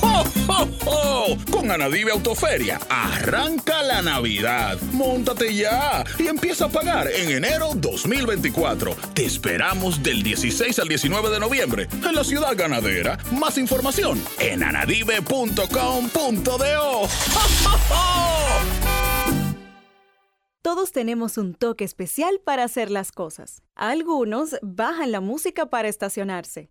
¡Jo, jo, jo! Con Anadive Autoferia, arranca la Navidad. Móntate ya y empieza a pagar en enero 2024. Te esperamos del 16 al 19 de noviembre en la ciudad ganadera. Más información en anadive.com.do. ¡Jo, jo, jo! Todos tenemos un toque especial para hacer las cosas. Algunos bajan la música para estacionarse.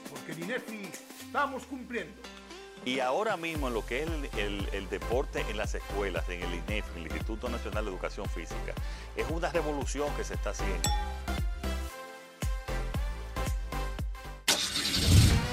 porque en INEFI estamos cumpliendo. Y ahora mismo en lo que es el, deporte en las escuelas, en el INEF, el Instituto Nacional de Educación Física, es una revolución que se está haciendo.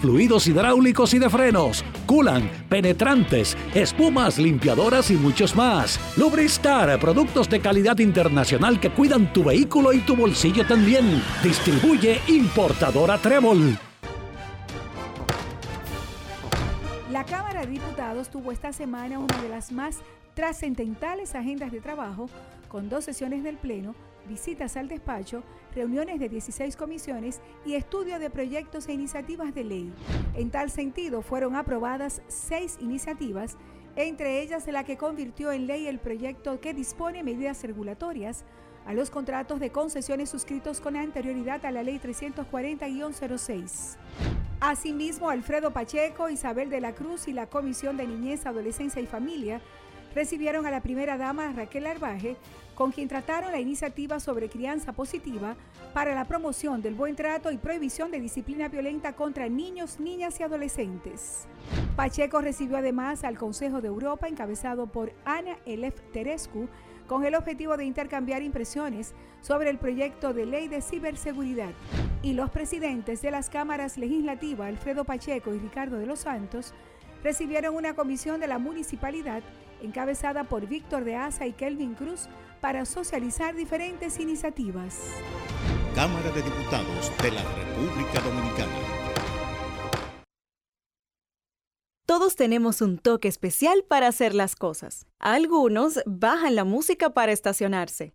fluidos hidráulicos y de frenos, culan, penetrantes, espumas, limpiadoras y muchos más. Lubristar, productos de calidad internacional que cuidan tu vehículo y tu bolsillo también. Distribuye importadora Trébol. La Cámara de Diputados tuvo esta semana una de las más trascendentales agendas de trabajo, con dos sesiones del Pleno, visitas al despacho, reuniones de 16 comisiones y estudio de proyectos e iniciativas de ley. En tal sentido, fueron aprobadas seis iniciativas, entre ellas la que convirtió en ley el proyecto que dispone medidas regulatorias a los contratos de concesiones suscritos con anterioridad a la Ley 340-06. Asimismo, Alfredo Pacheco, Isabel de la Cruz y la Comisión de Niñez, Adolescencia y Familia recibieron a la primera dama Raquel Arbaje, con quien trataron la iniciativa sobre crianza positiva para la promoción del buen trato y prohibición de disciplina violenta contra niños, niñas y adolescentes. Pacheco recibió además al Consejo de Europa, encabezado por Ana Elef Terescu, con el objetivo de intercambiar impresiones sobre el proyecto de ley de ciberseguridad. Y los presidentes de las cámaras legislativas, Alfredo Pacheco y Ricardo de los Santos, recibieron una comisión de la municipalidad encabezada por Víctor de Asa y Kelvin Cruz para socializar diferentes iniciativas. Cámara de Diputados de la República Dominicana. Todos tenemos un toque especial para hacer las cosas. Algunos bajan la música para estacionarse.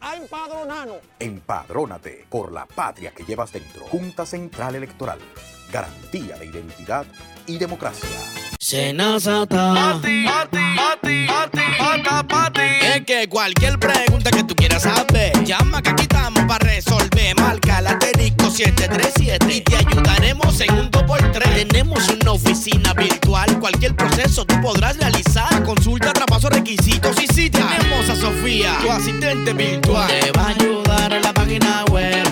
a empadronarnos. Empadrónate por la patria que llevas dentro. Junta Central Electoral. Garantía de identidad y democracia. Senazata. Pati, pati, pati, pati, pata, pati. Es que cualquier pregunta que tú quieras saber, llama que aquí estamos para resolver. Marca la asterisco 737 y te ayudaremos en un 2x3. Tenemos una oficina virtual, cualquier proceso tú podrás realizar. Consulta, traspaso, requisitos y si tenemos a Sofía, tu asistente virtual. Te va a ayudar en la página web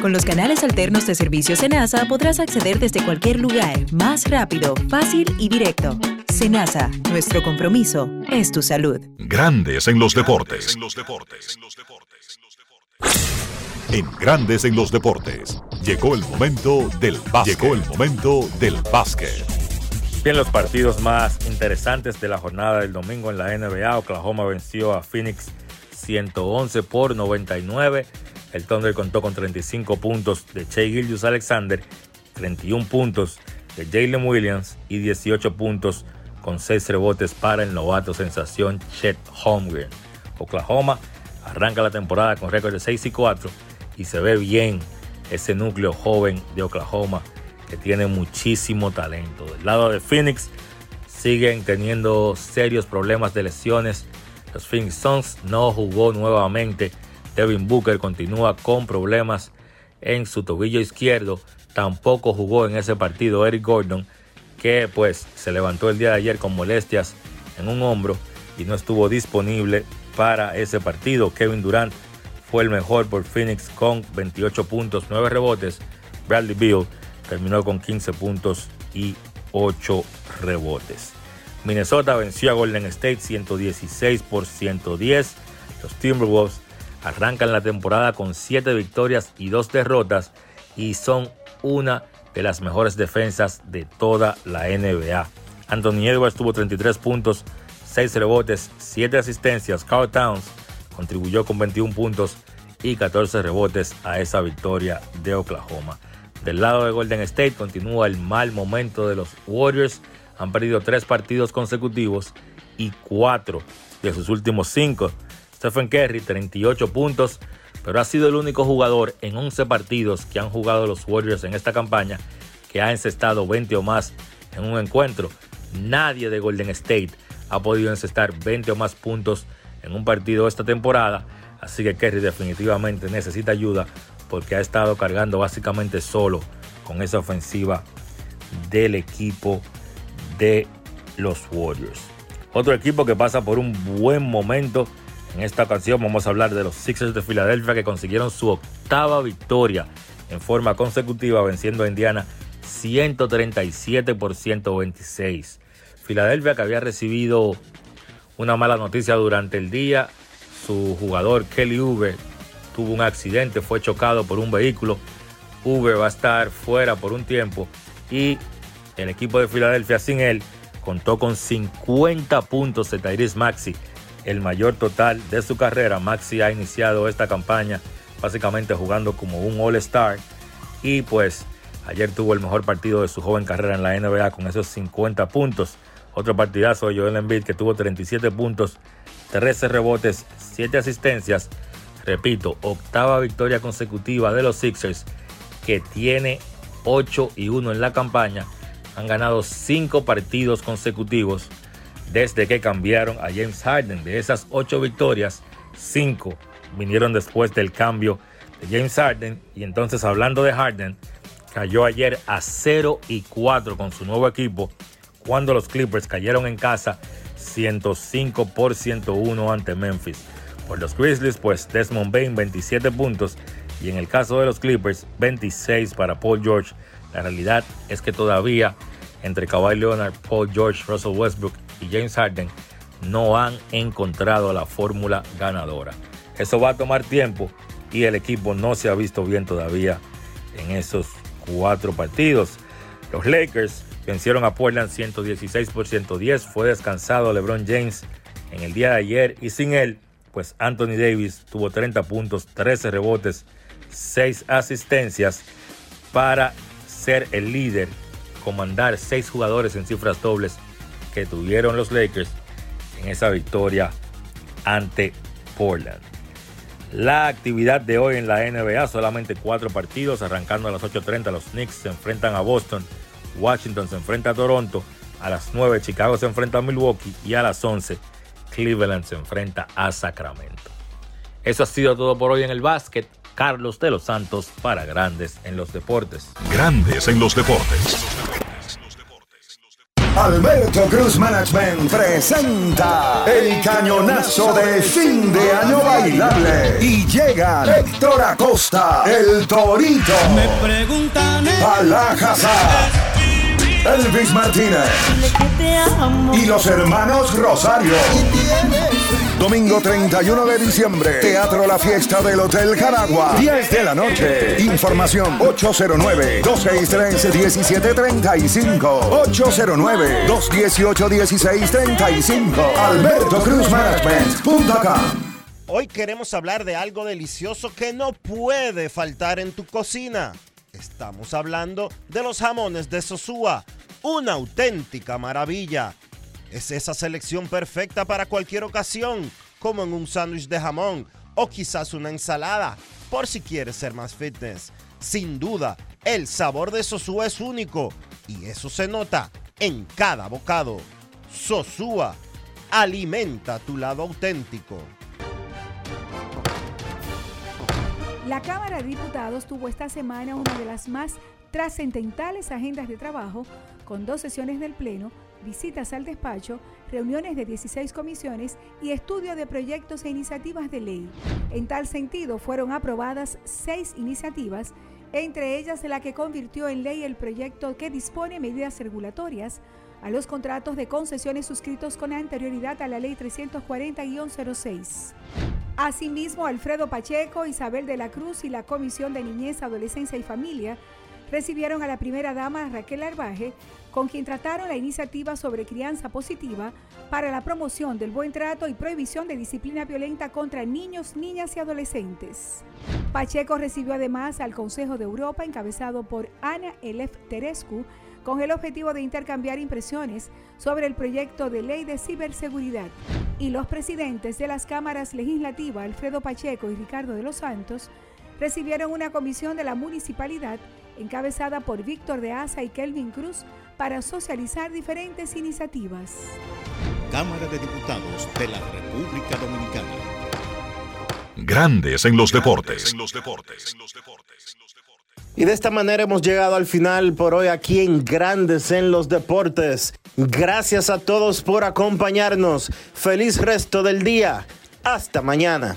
Con los canales alternos de servicio Senasa podrás acceder desde cualquier lugar, más rápido, fácil y directo. Senasa, nuestro compromiso es tu salud. Grandes en los deportes. En Grandes en los deportes. Llegó el momento del básquet. Llegó el momento del básquet. Bien, los partidos más interesantes de la jornada del domingo en la NBA. Oklahoma venció a Phoenix 111 por 99. El Thunder contó con 35 puntos de Shea Gilgeous Alexander, 31 puntos de Jalen Williams y 18 puntos con 6 rebotes para el novato sensación Chet Holmgren. Oklahoma arranca la temporada con récord de 6 y 4 y se ve bien ese núcleo joven de Oklahoma que tiene muchísimo talento. Del lado de Phoenix siguen teniendo serios problemas de lesiones. Los Phoenix Suns no jugó nuevamente. Devin Booker continúa con problemas en su tobillo izquierdo. Tampoco jugó en ese partido Eric Gordon, que pues se levantó el día de ayer con molestias en un hombro y no estuvo disponible para ese partido. Kevin Durant fue el mejor por Phoenix con 28 puntos, 9 rebotes, Bradley Beal terminó con 15 puntos y 8 rebotes. Minnesota venció a Golden State 116 por 110. Los Timberwolves arrancan la temporada con 7 victorias y 2 derrotas y son una de las mejores defensas de toda la NBA. Anthony Edwards tuvo 33 puntos, 6 rebotes, 7 asistencias. Carl Towns contribuyó con 21 puntos y 14 rebotes a esa victoria de Oklahoma. Del lado de Golden State continúa el mal momento de los Warriors. Han perdido 3 partidos consecutivos y 4 de sus últimos 5. Stephen Curry, 38 puntos, pero ha sido el único jugador en 11 partidos que han jugado los Warriors en esta campaña que ha encestado 20 o más en un encuentro. Nadie de Golden State ha podido encestar 20 o más puntos en un partido esta temporada, así que Kerry definitivamente necesita ayuda porque ha estado cargando básicamente solo con esa ofensiva del equipo de los Warriors. Otro equipo que pasa por un buen momento en esta ocasión vamos a hablar de los Sixers de Filadelfia que consiguieron su octava victoria en forma consecutiva venciendo a Indiana 137 por 126. Filadelfia que había recibido una mala noticia durante el día, su jugador Kelly Uber tuvo un accidente, fue chocado por un vehículo. Uber va a estar fuera por un tiempo y el equipo de Filadelfia sin él contó con 50 puntos de Tyrese Maxi, el mayor total de su carrera. Maxi ha iniciado esta campaña básicamente jugando como un All-Star y pues ayer tuvo el mejor partido de su joven carrera en la NBA con esos 50 puntos. Otro partidazo de Joel Embiid que tuvo 37 puntos, 13 rebotes, 7 asistencias. Repito, octava victoria consecutiva de los Sixers que tiene 8 y 1 en la campaña. Han ganado 5 partidos consecutivos desde que cambiaron a James Harden. De esas 8 victorias, 5 vinieron después del cambio de James Harden. Y entonces hablando de Harden, cayó ayer a 0 y 4 con su nuevo equipo cuando los Clippers cayeron en casa 105 por 101 ante Memphis. Por los Grizzlies, pues Desmond Bain 27 puntos y en el caso de los Clippers 26 para Paul George. La realidad es que todavía entre Kawhi Leonard, Paul George, Russell Westbrook y James Harden no han encontrado la fórmula ganadora. Eso va a tomar tiempo y el equipo no se ha visto bien todavía en esos cuatro partidos. Los Lakers vencieron a Portland 116 por 110. Fue descansado LeBron James en el día de ayer y sin él, pues Anthony Davis tuvo 30 puntos, 13 rebotes, 6 asistencias para ser el líder, comandar 6 jugadores en cifras dobles que tuvieron los Lakers en esa victoria ante Portland. La actividad de hoy en la NBA, solamente cuatro partidos, arrancando a las 8.30 los Knicks se enfrentan a Boston Washington se enfrenta a Toronto. A las 9 Chicago se enfrenta a Milwaukee y a las 11 Cleveland se enfrenta a Sacramento. Eso ha sido todo por hoy en el básquet. Carlos de los Santos para Grandes en los Deportes. Grandes en los Deportes. Alberto Cruz Management presenta el cañonazo de fin de año bailable. Y llega Héctor Acosta, el Torito. Me preguntan. Elvis Martínez y los hermanos Rosario. Domingo 31 de diciembre, Teatro La Fiesta del Hotel Jaragua, 10 de la noche. Información 809-263-1735. 809-218-1635. Alberto Cruz Management.com. Hoy queremos hablar de algo delicioso que no puede faltar en tu cocina. Estamos hablando de los jamones de Sosúa, una auténtica maravilla. Es esa selección perfecta para cualquier ocasión, como en un sándwich de jamón o quizás una ensalada, por si quieres ser más fitness. Sin duda, el sabor de Sosúa es único y eso se nota en cada bocado. Sosúa, alimenta tu lado auténtico. La Cámara de Diputados tuvo esta semana una de las más trascendentales agendas de trabajo, con dos sesiones del Pleno, visitas al despacho, reuniones de 16 comisiones y estudio de proyectos e iniciativas de ley. En tal sentido, fueron aprobadas seis iniciativas entre ellas la que convirtió en ley el proyecto que dispone medidas regulatorias a los contratos de concesiones suscritos con anterioridad a la Ley 340-06. Asimismo, Alfredo Pacheco, Isabel de la Cruz y la Comisión de Niñez, Adolescencia y Familia recibieron a la primera dama Raquel Arbaje, con quien trataron la iniciativa sobre crianza positiva para la promoción del buen trato y prohibición de disciplina violenta contra niños, niñas y adolescentes. Pacheco recibió además al Consejo de Europa, encabezado por Ana Elef Terescu, con el objetivo de intercambiar impresiones sobre el proyecto de ley de ciberseguridad. Y los presidentes de las cámaras legislativas, Alfredo Pacheco y Ricardo de los Santos, recibieron una comisión de la municipalidad encabezada por Víctor de Asa y Kelvin Cruz para socializar diferentes iniciativas. Cámara de Diputados de la República Dominicana. Grandes en los deportes. Y de esta manera hemos llegado al final por hoy aquí en Grandes en los Deportes. Gracias a todos por acompañarnos. Feliz resto del día. Hasta mañana.